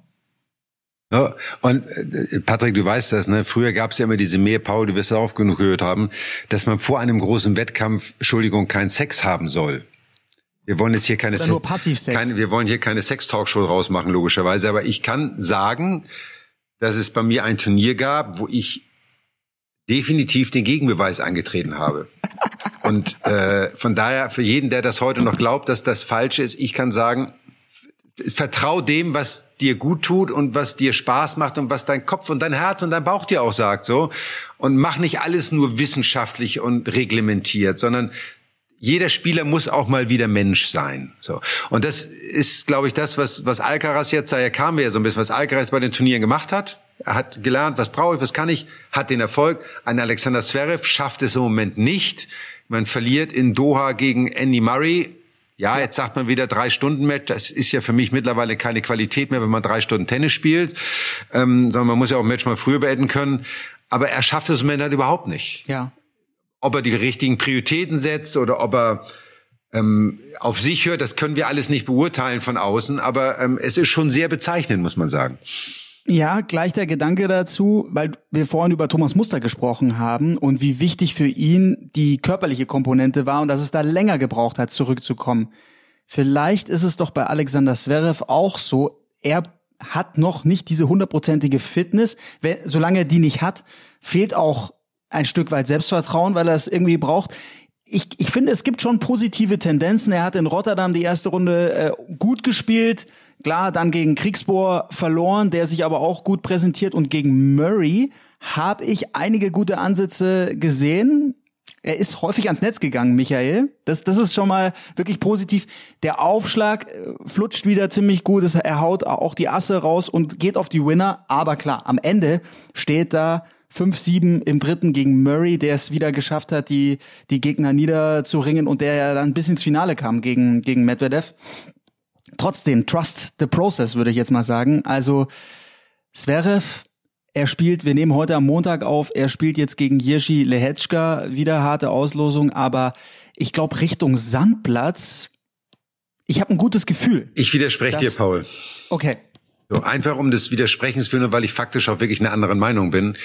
S2: Ja, und äh, Patrick, du weißt das, ne? Früher gab es ja immer diese mehr Paul, die wir es auch genug gehört haben, dass man vor einem großen Wettkampf, Entschuldigung, keinen Sex haben soll. Wir wollen jetzt hier keine,
S3: Oder nur Passivsex.
S2: keine wir wollen hier keine Sex-Talkshow rausmachen, logischerweise. Aber ich kann sagen, dass es bei mir ein Turnier gab, wo ich definitiv den Gegenbeweis angetreten habe. Und äh, von daher, für jeden, der das heute noch glaubt, dass das falsch ist, ich kann sagen, vertrau dem, was dir gut tut und was dir Spaß macht und was dein Kopf und dein Herz und dein Bauch dir auch sagt, so. Und mach nicht alles nur wissenschaftlich und reglementiert, sondern jeder Spieler muss auch mal wieder Mensch sein. So. Und das ist, glaube ich, das, was, was Alcaraz jetzt, daher kam ja so ein bisschen, was Alcaraz bei den Turnieren gemacht hat. Er hat gelernt, was brauche ich, was kann ich, hat den Erfolg. Ein Alexander Zverev schafft es im Moment nicht. Man verliert in Doha gegen Andy Murray. Ja, jetzt sagt man wieder drei Stunden Match. Das ist ja für mich mittlerweile keine Qualität mehr, wenn man drei Stunden Tennis spielt, ähm, sondern man muss ja auch ein Match mal früher beenden können. Aber er schafft es im Moment halt überhaupt nicht.
S3: Ja.
S2: Ob er die richtigen Prioritäten setzt oder ob er ähm, auf sich hört, das können wir alles nicht beurteilen von außen. Aber ähm, es ist schon sehr bezeichnend, muss man sagen.
S3: Ja, gleich der Gedanke dazu, weil wir vorhin über Thomas Muster gesprochen haben und wie wichtig für ihn die körperliche Komponente war und dass es da länger gebraucht hat, zurückzukommen. Vielleicht ist es doch bei Alexander Zverev auch so, er hat noch nicht diese hundertprozentige Fitness. Solange er die nicht hat, fehlt auch ein Stück weit Selbstvertrauen, weil er es irgendwie braucht. Ich, ich finde, es gibt schon positive Tendenzen. Er hat in Rotterdam die erste Runde äh, gut gespielt, Klar, dann gegen Kriegsbohr verloren, der sich aber auch gut präsentiert. Und gegen Murray habe ich einige gute Ansätze gesehen. er ist häufig ans Netz gegangen, Michael. Das, das ist schon mal wirklich positiv. Der Aufschlag äh, flutscht wieder ziemlich gut. Er haut auch die Asse raus und geht auf die Winner. Aber klar, am Ende steht da 5-7 im dritten gegen Murray, der es wieder geschafft hat, die, die Gegner niederzuringen und der ja dann bis ins Finale kam gegen, gegen Medvedev. Trotzdem, trust the process, würde ich jetzt mal sagen. Also, Zverev er spielt, wir nehmen heute am Montag auf, er spielt jetzt gegen Jirschi Lehetschka, wieder harte Auslosung, aber ich glaube Richtung Sandplatz, ich habe ein gutes Gefühl.
S2: Ich widerspreche dir, Paul.
S3: Okay.
S2: So, einfach um des Widersprechens willen, weil ich faktisch auch wirklich einer anderen Meinung bin.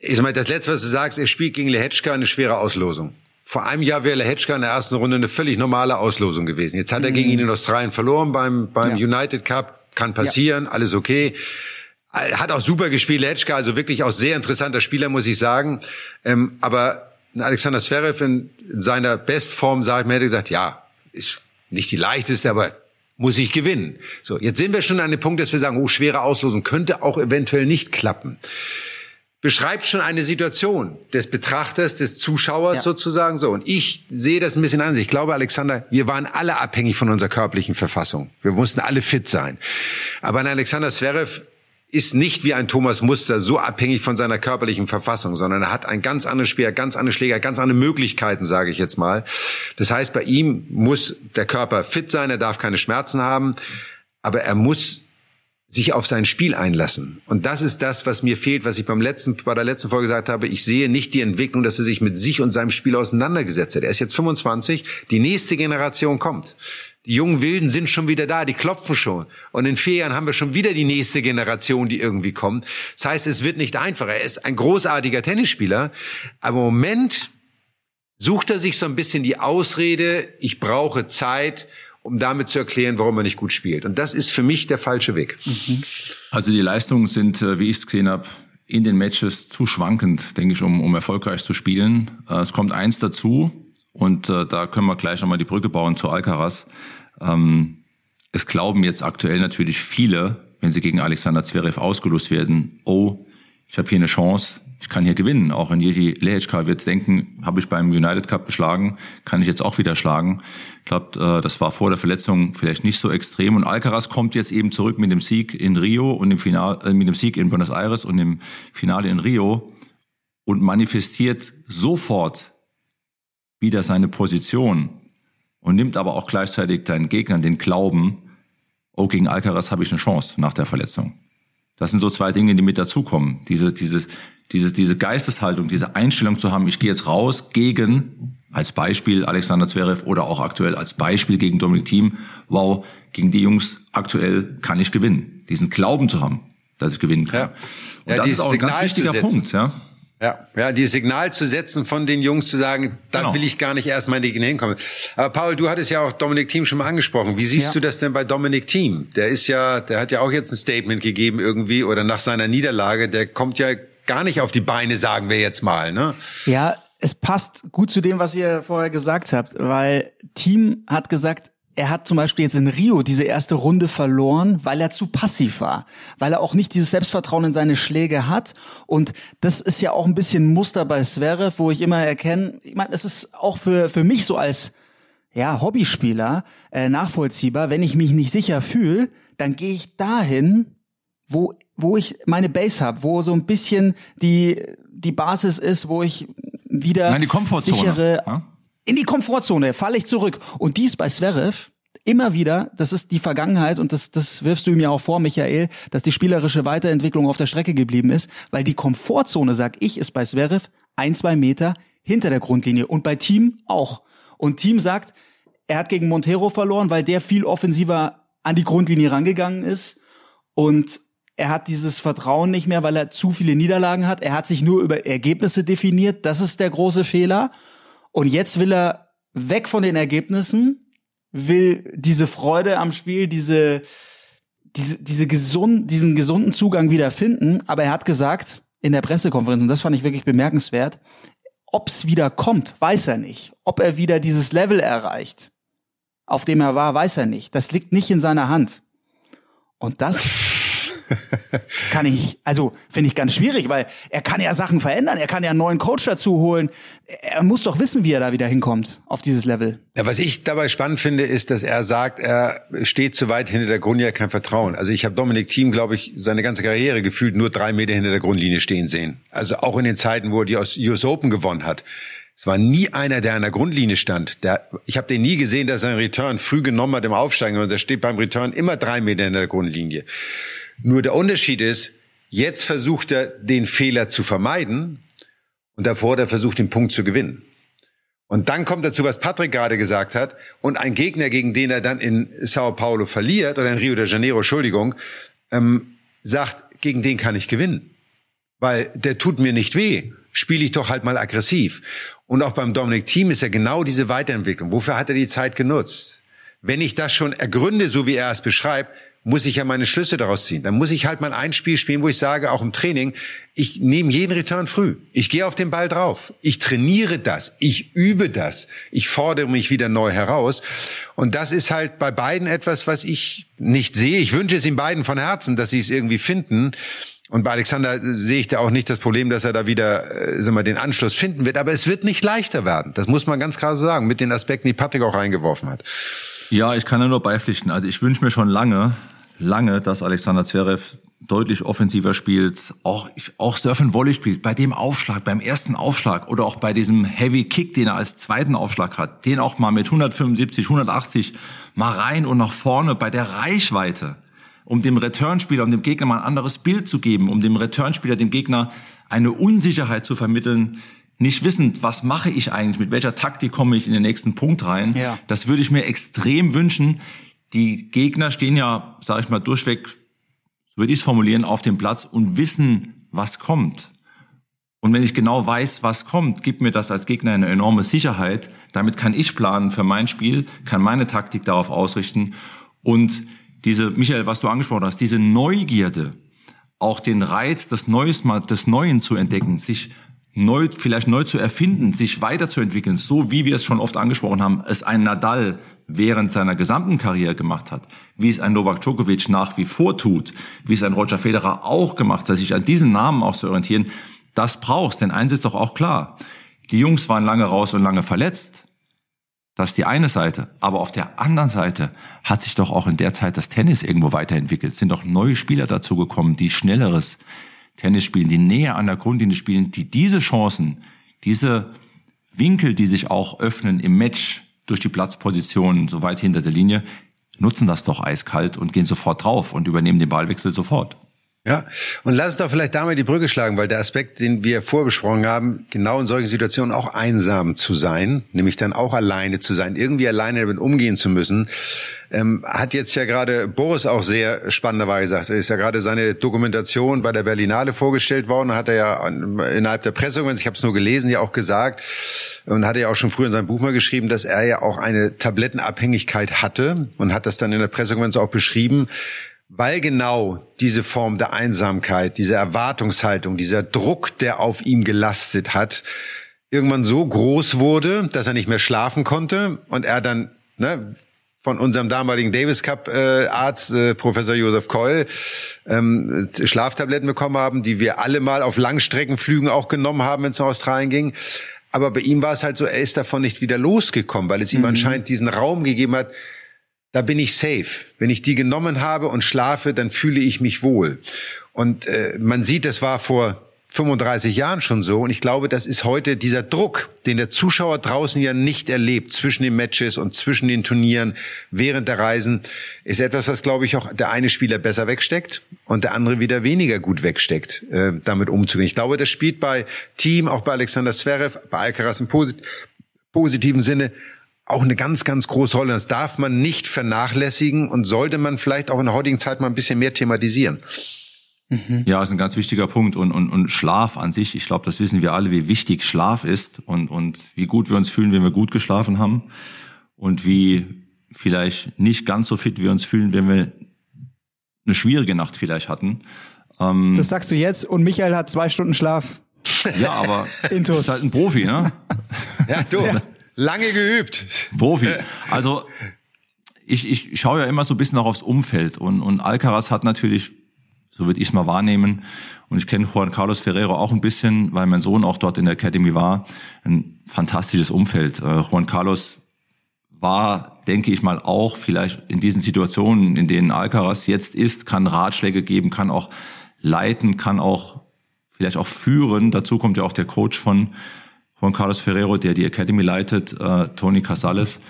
S2: Ich mal, das Letzte, was du sagst, er spielt gegen Lehetschka eine schwere Auslosung. Vor einem Jahr wäre Lehetschka in der ersten Runde eine völlig normale Auslosung gewesen. Jetzt hat er gegen mhm. ihn in Australien verloren beim, beim ja. United Cup. Kann passieren, ja. alles okay. Hat auch super gespielt, Letschka, also wirklich auch sehr interessanter Spieler, muss ich sagen. Ähm, aber Alexander Zverev in, seiner Bestform, sage ich mir, hätte gesagt, ja, ist nicht die leichteste, aber muss ich gewinnen. So, jetzt sind wir schon an dem Punkt, dass wir sagen, oh, schwere Auslosung könnte auch eventuell nicht klappen. Beschreibt schon eine Situation des Betrachters, des Zuschauers ja. sozusagen so. Und ich sehe das ein bisschen anders. Ich glaube, Alexander, wir waren alle abhängig von unserer körperlichen Verfassung. Wir mussten alle fit sein. Aber ein Alexander Zverev ist nicht wie ein Thomas Muster so abhängig von seiner körperlichen Verfassung, sondern er hat ein ganz anderes Spiel, ganz andere Schläger, ganz andere Möglichkeiten, sage ich jetzt mal. Das heißt, bei ihm muss der Körper fit sein, er darf keine Schmerzen haben, aber er muss sich auf sein Spiel einlassen. Und das ist das, was mir fehlt, was ich beim letzten, bei der letzten Folge gesagt habe. Ich sehe nicht die Entwicklung, dass er sich mit sich und seinem Spiel auseinandergesetzt hat. Er ist jetzt 25, die nächste Generation kommt. Die jungen Wilden sind schon wieder da, die klopfen schon. Und in vier Jahren haben wir schon wieder die nächste Generation, die irgendwie kommt. Das heißt, es wird nicht einfacher. Er ist ein großartiger Tennisspieler, aber im Moment sucht er sich so ein bisschen die Ausrede, ich brauche Zeit, um damit zu erklären, warum er nicht gut spielt. Und das ist für mich der falsche Weg.
S4: Also die Leistungen sind, äh, wie ich es gesehen habe, in den Matches zu schwankend, denke ich, um, um erfolgreich zu spielen. Äh, es kommt eins dazu, und äh, da können wir gleich nochmal die Brücke bauen zu Alcaraz. Ähm, es glauben jetzt aktuell natürlich viele, wenn sie gegen Alexander Zverev ausgelost werden, oh, ich habe hier eine Chance, ich kann hier gewinnen. Auch in Jedi Lehečka wird denken, habe ich beim United Cup geschlagen, kann ich jetzt auch wieder schlagen. Ich glaube, äh, das war vor der Verletzung vielleicht nicht so extrem. Und Alcaraz kommt jetzt eben zurück mit dem Sieg in Rio und dem Final, äh, mit dem Sieg in Buenos Aires und dem Finale in Rio und manifestiert sofort wieder seine Position und nimmt aber auch gleichzeitig deinen Gegnern den Glauben, oh, gegen Alcaraz habe ich eine Chance nach der Verletzung. Das sind so zwei Dinge, die mit dazukommen. Diese, diese, diese, diese Geisteshaltung, diese Einstellung zu haben, ich gehe jetzt raus gegen, als Beispiel Alexander Zverev oder auch aktuell als Beispiel gegen Dominik Thiem, wow, gegen die Jungs aktuell kann ich gewinnen. Diesen Glauben zu haben, dass ich gewinnen kann. Ja. Und ja, das ist auch ein ganz wichtiger Punkt, ja.
S2: Ja, ja, die Signal zu setzen von den Jungs zu sagen, da genau. will ich gar nicht erst mal in die Gegend hinkommen. Aber Paul, du hattest ja auch Dominik Thiem schon mal angesprochen. Wie siehst ja. du das denn bei Dominik Thiem? Der ist ja, der hat ja auch jetzt ein Statement gegeben irgendwie oder nach seiner Niederlage, der kommt ja gar nicht auf die Beine, sagen wir jetzt mal, ne?
S3: Ja, es passt gut zu dem, was ihr vorher gesagt habt, weil Team hat gesagt, er hat zum Beispiel jetzt in Rio diese erste Runde verloren, weil er zu passiv war, weil er auch nicht dieses Selbstvertrauen in seine Schläge hat. Und das ist ja auch ein bisschen Muster bei Zverev, wo ich immer erkenne, ich meine, es ist auch für, für mich so als ja, Hobbyspieler äh, nachvollziehbar, wenn ich mich nicht sicher fühle, dann gehe ich dahin, wo, wo ich meine Base habe, wo so ein bisschen die, die Basis ist, wo ich wieder
S4: Nein, die sichere,
S3: ja? In die Komfortzone, falle ich zurück. Und dies bei Zverev immer wieder, das ist die Vergangenheit und das, das wirfst du ihm ja auch vor, Michael, dass die spielerische Weiterentwicklung auf der Strecke geblieben ist, weil die Komfortzone, sag ich, ist bei Zverev ein, zwei Meter hinter der Grundlinie und bei Team auch. Und Team sagt, er hat gegen Montero verloren, weil der viel offensiver an die Grundlinie rangegangen ist und er hat dieses Vertrauen nicht mehr, weil er zu viele Niederlagen hat. Er hat sich nur über Ergebnisse definiert. Das ist der große Fehler. Und jetzt will er weg von den Ergebnissen, will diese Freude am Spiel, diese, diese, diese gesund, diesen gesunden Zugang wieder finden. Aber er hat gesagt in der Pressekonferenz, und das fand ich wirklich bemerkenswert, ob's wieder kommt, weiß er nicht. Ob er wieder dieses Level erreicht, auf dem er war, weiß er nicht. Das liegt nicht in seiner Hand. Und das kann ich, also finde ich ganz schwierig, weil er kann ja Sachen verändern, er kann ja einen neuen Coach dazu holen. Er muss doch wissen, wie er da wieder hinkommt auf dieses Level.
S2: Ja, was ich dabei spannend finde, ist, dass er sagt, er steht zu weit hinter der Grundlinie, kein Vertrauen. Also ich habe Dominik Thiem, glaube ich, seine ganze Karriere gefühlt nur drei Meter hinter der Grundlinie stehen sehen. Also auch in den Zeiten, wo er die US Open gewonnen hat. Es war nie einer, der an der Grundlinie stand. Der, ich habe den nie gesehen, dass er einen Return früh genommen hat im Aufsteigen. Und der steht beim Return immer drei Meter in der Grundlinie. Nur der Unterschied ist, jetzt versucht er, den Fehler zu vermeiden. Und davor hat er versucht, den Punkt zu gewinnen. Und dann kommt dazu, was Patrick gerade gesagt hat. Und ein Gegner, gegen den er dann in Sao Paulo verliert, oder in Rio de Janeiro, Entschuldigung, ähm, sagt, gegen den kann ich gewinnen. Weil der tut mir nicht weh spiele ich doch halt mal aggressiv. Und auch beim Dominic Team ist ja genau diese Weiterentwicklung. Wofür hat er die Zeit genutzt? Wenn ich das schon ergründe, so wie er es beschreibt, muss ich ja meine Schlüsse daraus ziehen. Dann muss ich halt mal ein Spiel spielen, wo ich sage, auch im Training, ich nehme jeden Return früh. Ich gehe auf den Ball drauf. Ich trainiere das. Ich übe das. Ich fordere mich wieder neu heraus. Und das ist halt bei beiden etwas, was ich nicht sehe. Ich wünsche es ihnen beiden von Herzen, dass sie es irgendwie finden. Und bei Alexander sehe ich da auch nicht das Problem, dass er da wieder äh, sagen wir, den Anschluss finden wird. Aber es wird nicht leichter werden. Das muss man ganz klar so sagen, mit den Aspekten, die Patrick auch reingeworfen hat.
S4: Ja, ich kann da nur beipflichten. Also ich wünsche mir schon lange, lange, dass Alexander Zverev deutlich offensiver spielt, auch, auch Surfen Volley spielt, bei dem Aufschlag, beim ersten Aufschlag oder auch bei diesem Heavy Kick, den er als zweiten Aufschlag hat, den auch mal mit 175, 180 mal rein und nach vorne bei der Reichweite um dem Returnspieler, um dem Gegner mal ein anderes Bild zu geben, um dem Returnspieler, dem Gegner eine Unsicherheit zu vermitteln, nicht wissend, was mache ich eigentlich, mit welcher Taktik komme ich in den nächsten Punkt rein. Ja. Das würde ich mir extrem wünschen. Die Gegner stehen ja, sage ich mal, durchweg, so würde ich es formulieren, auf dem Platz und wissen, was kommt. Und wenn ich genau weiß, was kommt, gibt mir das als Gegner eine enorme Sicherheit. Damit kann ich planen für mein Spiel, kann meine Taktik darauf ausrichten und diese, Michael, was du angesprochen hast, diese Neugierde, auch den Reiz des Neues des Neuen zu entdecken, sich neu, vielleicht neu zu erfinden, sich weiterzuentwickeln, so wie wir es schon oft angesprochen haben, es ein Nadal während seiner gesamten Karriere gemacht hat, wie es ein Novak Djokovic nach wie vor tut, wie es ein Roger Federer auch gemacht hat, sich an diesen Namen auch zu orientieren, das brauchst, denn eins ist doch auch klar. Die Jungs waren lange raus und lange verletzt. Das ist die eine Seite. Aber auf der anderen Seite hat sich doch auch in der Zeit das Tennis irgendwo weiterentwickelt. Es sind doch neue Spieler dazugekommen, die schnelleres Tennis spielen, die näher an der Grundlinie spielen, die diese Chancen, diese Winkel, die sich auch öffnen im Match durch die Platzpositionen so weit hinter der Linie, nutzen das doch eiskalt und gehen sofort drauf und übernehmen den Ballwechsel sofort.
S2: Ja, und lass uns doch vielleicht damit die Brücke schlagen, weil der Aspekt, den wir vorbesprochen haben, genau in solchen Situationen auch einsam zu sein, nämlich dann auch alleine zu sein, irgendwie alleine damit umgehen zu müssen, ähm, hat jetzt ja gerade Boris auch sehr spannenderweise gesagt. Er ist ja gerade seine Dokumentation bei der Berlinale vorgestellt worden, hat er ja innerhalb der Presse, ich habe es nur gelesen, ja auch gesagt und hat er ja auch schon früher in seinem Buch mal geschrieben, dass er ja auch eine Tablettenabhängigkeit hatte und hat das dann in der Pressekonferenz auch beschrieben weil genau diese Form der Einsamkeit, diese Erwartungshaltung, dieser Druck, der auf ihm gelastet hat, irgendwann so groß wurde, dass er nicht mehr schlafen konnte und er dann ne, von unserem damaligen Davis Cup äh, Arzt äh, Professor Josef Keul ähm, Schlaftabletten bekommen haben, die wir alle mal auf Langstreckenflügen auch genommen haben, wenn es nach Australien ging. Aber bei ihm war es halt so, er ist davon nicht wieder losgekommen, weil es ihm mhm. anscheinend diesen Raum gegeben hat, da bin ich safe. Wenn ich die genommen habe und schlafe, dann fühle ich mich wohl. Und äh, man sieht, das war vor 35 Jahren schon so. Und ich glaube, das ist heute dieser Druck, den der Zuschauer draußen ja nicht erlebt, zwischen den Matches und zwischen den Turnieren, während der Reisen, ist etwas, was, glaube ich, auch der eine Spieler besser wegsteckt und der andere wieder weniger gut wegsteckt, äh, damit umzugehen. Ich glaube, das spielt bei Team, auch bei Alexander Zverev, bei Alcaraz im posit positiven Sinne auch eine ganz, ganz große Rolle. Das darf man nicht vernachlässigen und sollte man vielleicht auch in der heutigen Zeit mal ein bisschen mehr thematisieren.
S4: Mhm. Ja, ist ein ganz wichtiger Punkt. Und, und, und Schlaf an sich, ich glaube, das wissen wir alle, wie wichtig Schlaf ist und, und wie gut wir uns fühlen, wenn wir gut geschlafen haben. Und wie vielleicht nicht ganz so fit wir uns fühlen, wenn wir eine schwierige Nacht vielleicht hatten.
S3: Ähm, das sagst du jetzt und Michael hat zwei Stunden Schlaf.
S4: Ja, aber ist halt ein Profi, ne?
S2: Ja, du. Ja. Lange geübt.
S4: Profi. Also ich, ich schaue ja immer so ein bisschen auch aufs Umfeld und, und Alcaraz hat natürlich So würde ich es mal wahrnehmen. Und ich kenne Juan Carlos Ferrero auch ein bisschen, weil mein Sohn auch dort in der Academy war. Ein fantastisches Umfeld. Äh, Juan Carlos war, denke ich mal, auch vielleicht in diesen Situationen, in denen Alcaraz jetzt ist, kann Ratschläge geben, kann auch leiten, kann auch vielleicht auch führen. Dazu kommt ja auch der Coach von Juan Carlos Ferrero, der die Academy leitet, äh, Tony Casales.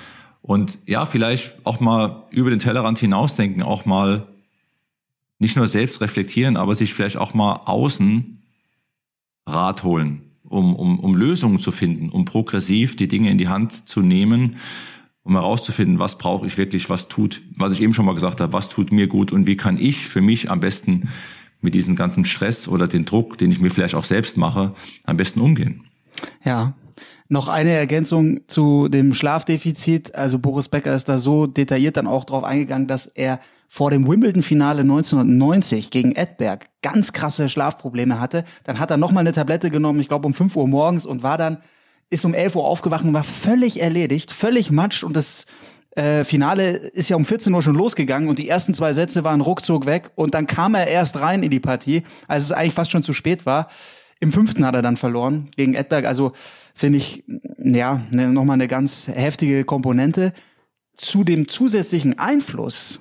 S4: Und ja, vielleicht auch mal über den Tellerrand hinausdenken, auch mal nicht nur selbst reflektieren, aber sich vielleicht auch mal außen Rat holen, um, um, um Lösungen zu finden, um progressiv die Dinge in die Hand zu nehmen, um herauszufinden, was brauche ich wirklich, was tut, was ich eben schon mal gesagt habe, was tut mir gut und wie kann ich für mich am besten mit diesem ganzen Stress oder den Druck, den ich mir vielleicht auch selbst mache, am besten umgehen.
S3: Ja, noch eine Ergänzung zu dem Schlafdefizit. Also Boris Becker ist da so detailliert dann auch drauf eingegangen, dass er vor dem Wimbledon-Finale 1990 gegen Edberg ganz krasse Schlafprobleme hatte. Dann hat er nochmal eine Tablette genommen, ich glaube um 5 Uhr morgens und war dann, ist um 11 Uhr aufgewacht und war völlig erledigt, völlig matsch und das äh, Finale ist ja um 14 Uhr schon losgegangen und die ersten zwei Sätze waren ruckzuck weg und dann kam er erst rein in die Partie, als es eigentlich fast schon zu spät war. Im fünften hat er dann verloren gegen Edberg. Also finde ich, ja, ne, nochmal eine ganz heftige Komponente. Zu dem zusätzlichen Einfluss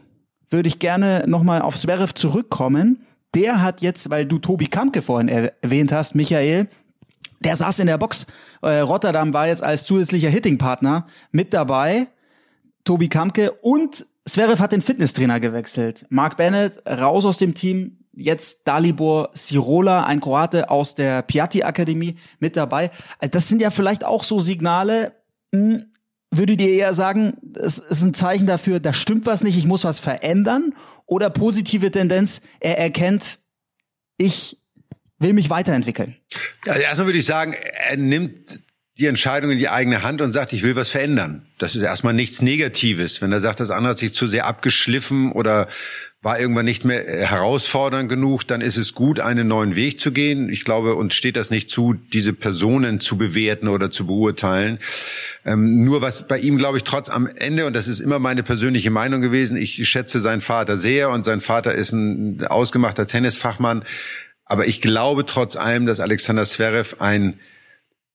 S3: würde ich gerne nochmal auf Zverev zurückkommen. Der hat jetzt, weil du Tobi Kampke vorhin erwähnt hast, Michael, der saß in der Box. Äh, Rotterdam war jetzt als zusätzlicher Hittingpartner mit dabei. Tobi Kampke und Zverev hat den Fitnesstrainer gewechselt. Mark Bennett raus aus dem Team, jetzt Dalibor Sirola, ein Kroate aus der Piatti Akademie mit dabei. Äh, das sind ja vielleicht auch so Signale, hm, würdet ihr eher sagen, es ist ein Zeichen dafür, da stimmt was nicht, ich muss was verändern? Oder positive Tendenz, er erkennt, ich will mich weiterentwickeln?
S2: Also erstmal würde ich sagen, er nimmt die Entscheidung in die eigene Hand und sagt, ich will was verändern. Das ist erstmal nichts Negatives. Wenn er sagt, das andere hat sich zu sehr abgeschliffen oder war irgendwann nicht mehr äh, herausfordernd genug, dann ist es gut, einen neuen Weg zu gehen. Ich glaube, uns steht das nicht zu, diese Personen zu bewerten oder zu beurteilen. Ähm, nur was bei ihm, glaube ich, trotz am Ende, und das ist immer meine persönliche Meinung gewesen, ich schätze seinen Vater sehr und sein Vater ist ein ausgemachter Tennisfachmann. Aber ich glaube trotz allem, dass Alexander Zverev ein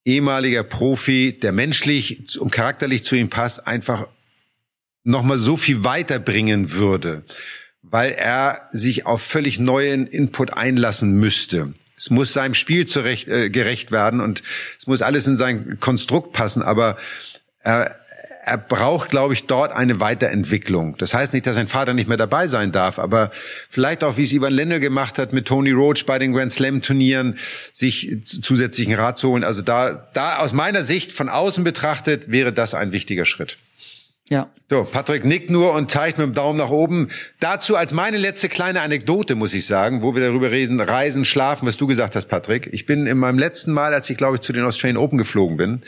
S2: ehemaliger Profi, der menschlich und charakterlich zu ihm passt, einfach nochmal so viel weiterbringen würde weil er sich auf völlig neuen Input einlassen müsste. Es muss seinem Spiel zurecht, äh, gerecht werden und es muss alles in sein Konstrukt passen, aber er, er braucht, glaube ich, dort eine Weiterentwicklung. Das heißt nicht, dass sein Vater nicht mehr dabei sein darf, aber vielleicht auch, wie es Ivan Lendl gemacht hat mit Tony Roach bei den Grand Slam Turnieren, sich zusätzlichen Rat zu holen. Also da, da aus meiner Sicht von außen betrachtet wäre das ein wichtiger Schritt.
S3: Ja.
S2: So, Patrick nickt nur und zeigt mit dem Daumen nach oben. Dazu als meine letzte kleine Anekdote, muss ich sagen, wo wir darüber reden, Reisen, Schlafen, was du gesagt hast, Patrick. Ich bin in meinem letzten Mal, als ich, glaube ich, zu den Australian Open geflogen bin,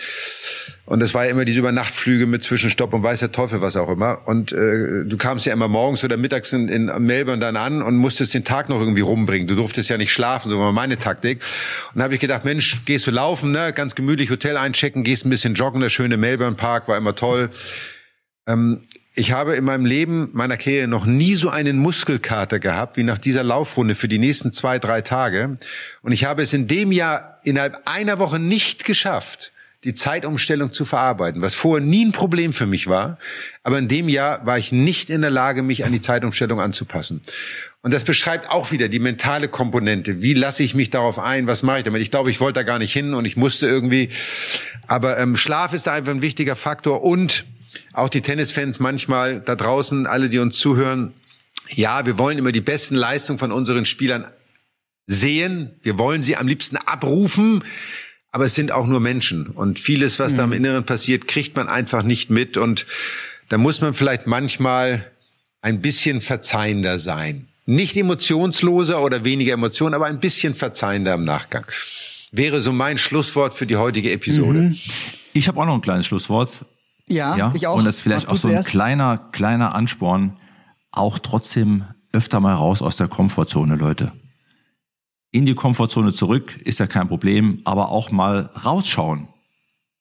S2: und das war ja immer diese Übernachtflüge mit Zwischenstopp und weiß der Teufel was auch immer. Und äh, du kamst ja immer morgens oder mittags in, in Melbourne dann an und musstest den Tag noch irgendwie rumbringen. Du durftest ja nicht schlafen, so war meine Taktik. Und habe ich gedacht, Mensch, gehst du laufen, ne? ganz gemütlich Hotel einchecken, gehst ein bisschen joggen, der schöne Melbourne Park war immer toll. Ähm, ich habe in meinem Leben, meiner Karriere noch nie so einen Muskelkater gehabt wie nach dieser Laufrunde für die nächsten zwei, drei Tage. Und ich habe es in dem Jahr innerhalb einer Woche nicht geschafft, die Zeitumstellung zu verarbeiten, was vorher nie ein Problem für mich war. Aber in dem Jahr war ich nicht in der Lage, mich an die Zeitumstellung anzupassen. Und das beschreibt auch wieder die mentale Komponente. Wie lasse ich mich darauf ein? Was mache ich damit? Ich glaube, ich wollte da gar nicht hin und ich musste irgendwie. Aber ähm, Schlaf ist da einfach ein wichtiger Faktor und auch die Tennisfans manchmal da draußen, alle, die uns zuhören, ja, wir wollen immer die besten Leistungen von unseren Spielern sehen. Wir wollen sie am liebsten abrufen. Aber es sind auch nur Menschen. Und vieles, was mhm. da im mhm. Inneren passiert, kriegt man einfach nicht mit. Und da muss man vielleicht manchmal ein bisschen verzeihender sein. Nicht emotionsloser oder weniger Emotionen, aber ein bisschen verzeihender im Nachgang. Wäre so mein Schlusswort für die heutige Episode. Mhm.
S4: Ich habe auch noch ein kleines Schlusswort.
S3: Ja, ja, ich auch.
S4: Und das ist vielleicht Mach auch so ein kleiner, kleiner Ansporn, auch trotzdem öfter mal raus aus der Komfortzone, Leute. In die Komfortzone zurück ist ja kein Problem, aber auch mal rausschauen.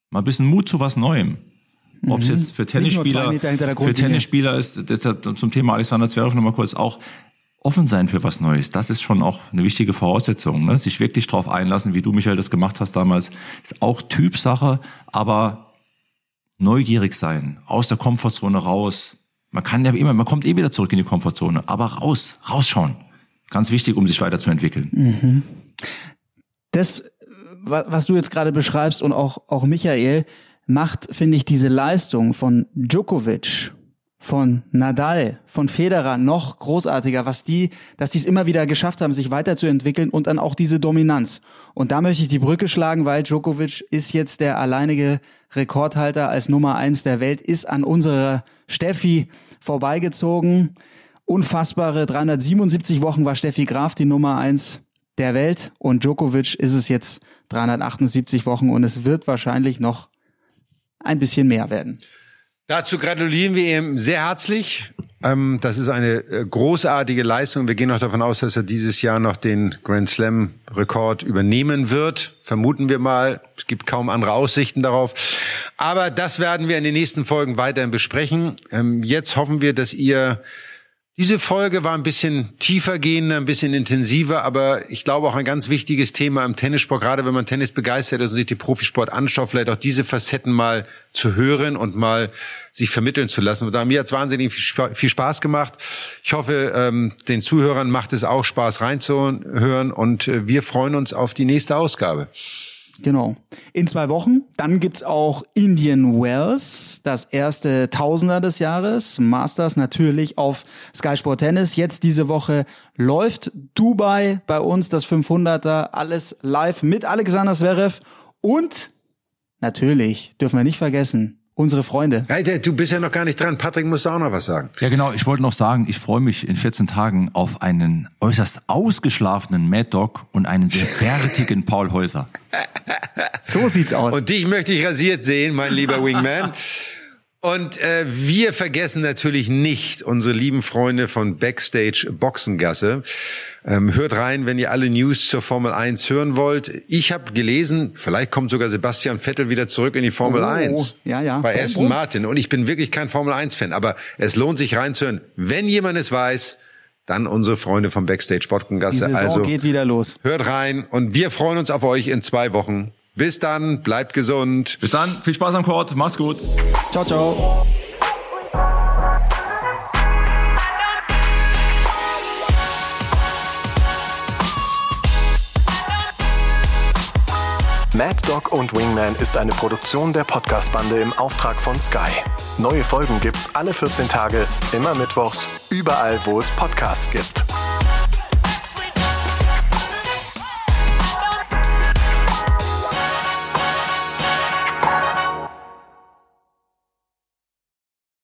S4: Mal ein bisschen Mut zu was Neuem. Ob es mhm. jetzt für Tennisspieler, für Tennisspieler ist, deshalb zum Thema Alexander Zverev nochmal kurz auch, offen sein für was Neues. Das ist schon auch eine wichtige Voraussetzung. Ne? Sich wirklich darauf einlassen, wie du, Michael, das gemacht hast damals, ist auch Typsache, aber neugierig sein, aus der Komfortzone raus. Man kann ja immer, man kommt eh wieder zurück in die Komfortzone, aber raus, rausschauen. Ganz wichtig, um sich weiterzuentwickeln. Mhm.
S3: Das, was du jetzt gerade beschreibst und auch, auch Michael, macht, finde ich, diese Leistung von Djokovic von Nadal, von Federer noch großartiger, was die, dass die es immer wieder geschafft haben, sich weiterzuentwickeln und dann auch diese Dominanz. Und da möchte ich die Brücke schlagen, weil Djokovic ist jetzt der alleinige Rekordhalter als Nummer eins der Welt, ist an unserer Steffi vorbeigezogen. Unfassbare 377 Wochen war Steffi Graf die Nummer eins der Welt und Djokovic ist es jetzt 378 Wochen und es wird wahrscheinlich noch ein bisschen mehr werden.
S2: Dazu gratulieren wir ihm sehr herzlich. Ähm, das ist eine äh, großartige Leistung. Wir gehen auch davon aus, dass er dieses Jahr noch den Grand Slam Rekord übernehmen wird. Vermuten wir mal. Es gibt kaum andere Aussichten darauf. Aber das werden wir in den nächsten Folgen weiterhin besprechen. Ähm, jetzt hoffen wir, dass ihr diese Folge war ein bisschen tiefer gehender, ein bisschen intensiver, aber ich glaube auch ein ganz wichtiges Thema im Tennissport, gerade wenn man Tennis begeistert ist und sich den Profisport anschaut, vielleicht auch diese Facetten mal zu hören und mal sich vermitteln zu lassen. Und da mir hat es wahnsinnig viel Spaß gemacht. Ich hoffe, ähm, den Zuhörern macht es auch Spaß reinzuhören und äh, wir freuen uns auf die nächste Ausgabe.
S3: Genau. In zwei Wochen. Dann gibt's auch Indian Wells, das erste Tausender des Jahres. Masters natürlich auf Sky Sport Tennis. Jetzt diese Woche läuft Dubai bei uns, das 500er. Alles live mit Alexander Zverev. Und natürlich dürfen wir nicht vergessen, unsere Freunde.
S2: Alter, du bist ja noch gar nicht dran. Patrick muss auch noch was sagen.
S4: Ja, genau. Ich wollte noch sagen, ich freue mich in 14 Tagen auf einen äußerst ausgeschlafenen Mad Dog und einen sehr bärtigen Paul Häuser.
S3: So sieht's aus.
S2: Und dich möchte ich rasiert sehen, mein lieber Wingman. Und äh, wir vergessen natürlich nicht unsere lieben Freunde von Backstage Boxengasse. Ähm, hört rein, wenn ihr alle News zur Formel 1 hören wollt. Ich habe gelesen, vielleicht kommt sogar Sebastian Vettel wieder zurück in die Formel oh, 1
S3: ja, ja.
S2: bei Aston Martin. Und ich bin wirklich kein Formel 1-Fan, aber es lohnt sich reinzuhören. Wenn jemand es weiß, dann unsere Freunde vom Backstage Boxengasse.
S3: Die Saison also geht wieder los.
S2: Hört rein und wir freuen uns auf euch in zwei Wochen. Bis dann, bleibt gesund.
S4: Bis dann, viel Spaß am Court, macht's gut.
S3: Ciao, ciao.
S1: Mad Dog und Wingman ist eine Produktion der Podcast-Bande im Auftrag von Sky. Neue Folgen gibt's alle 14 Tage, immer mittwochs, überall, wo es Podcasts gibt.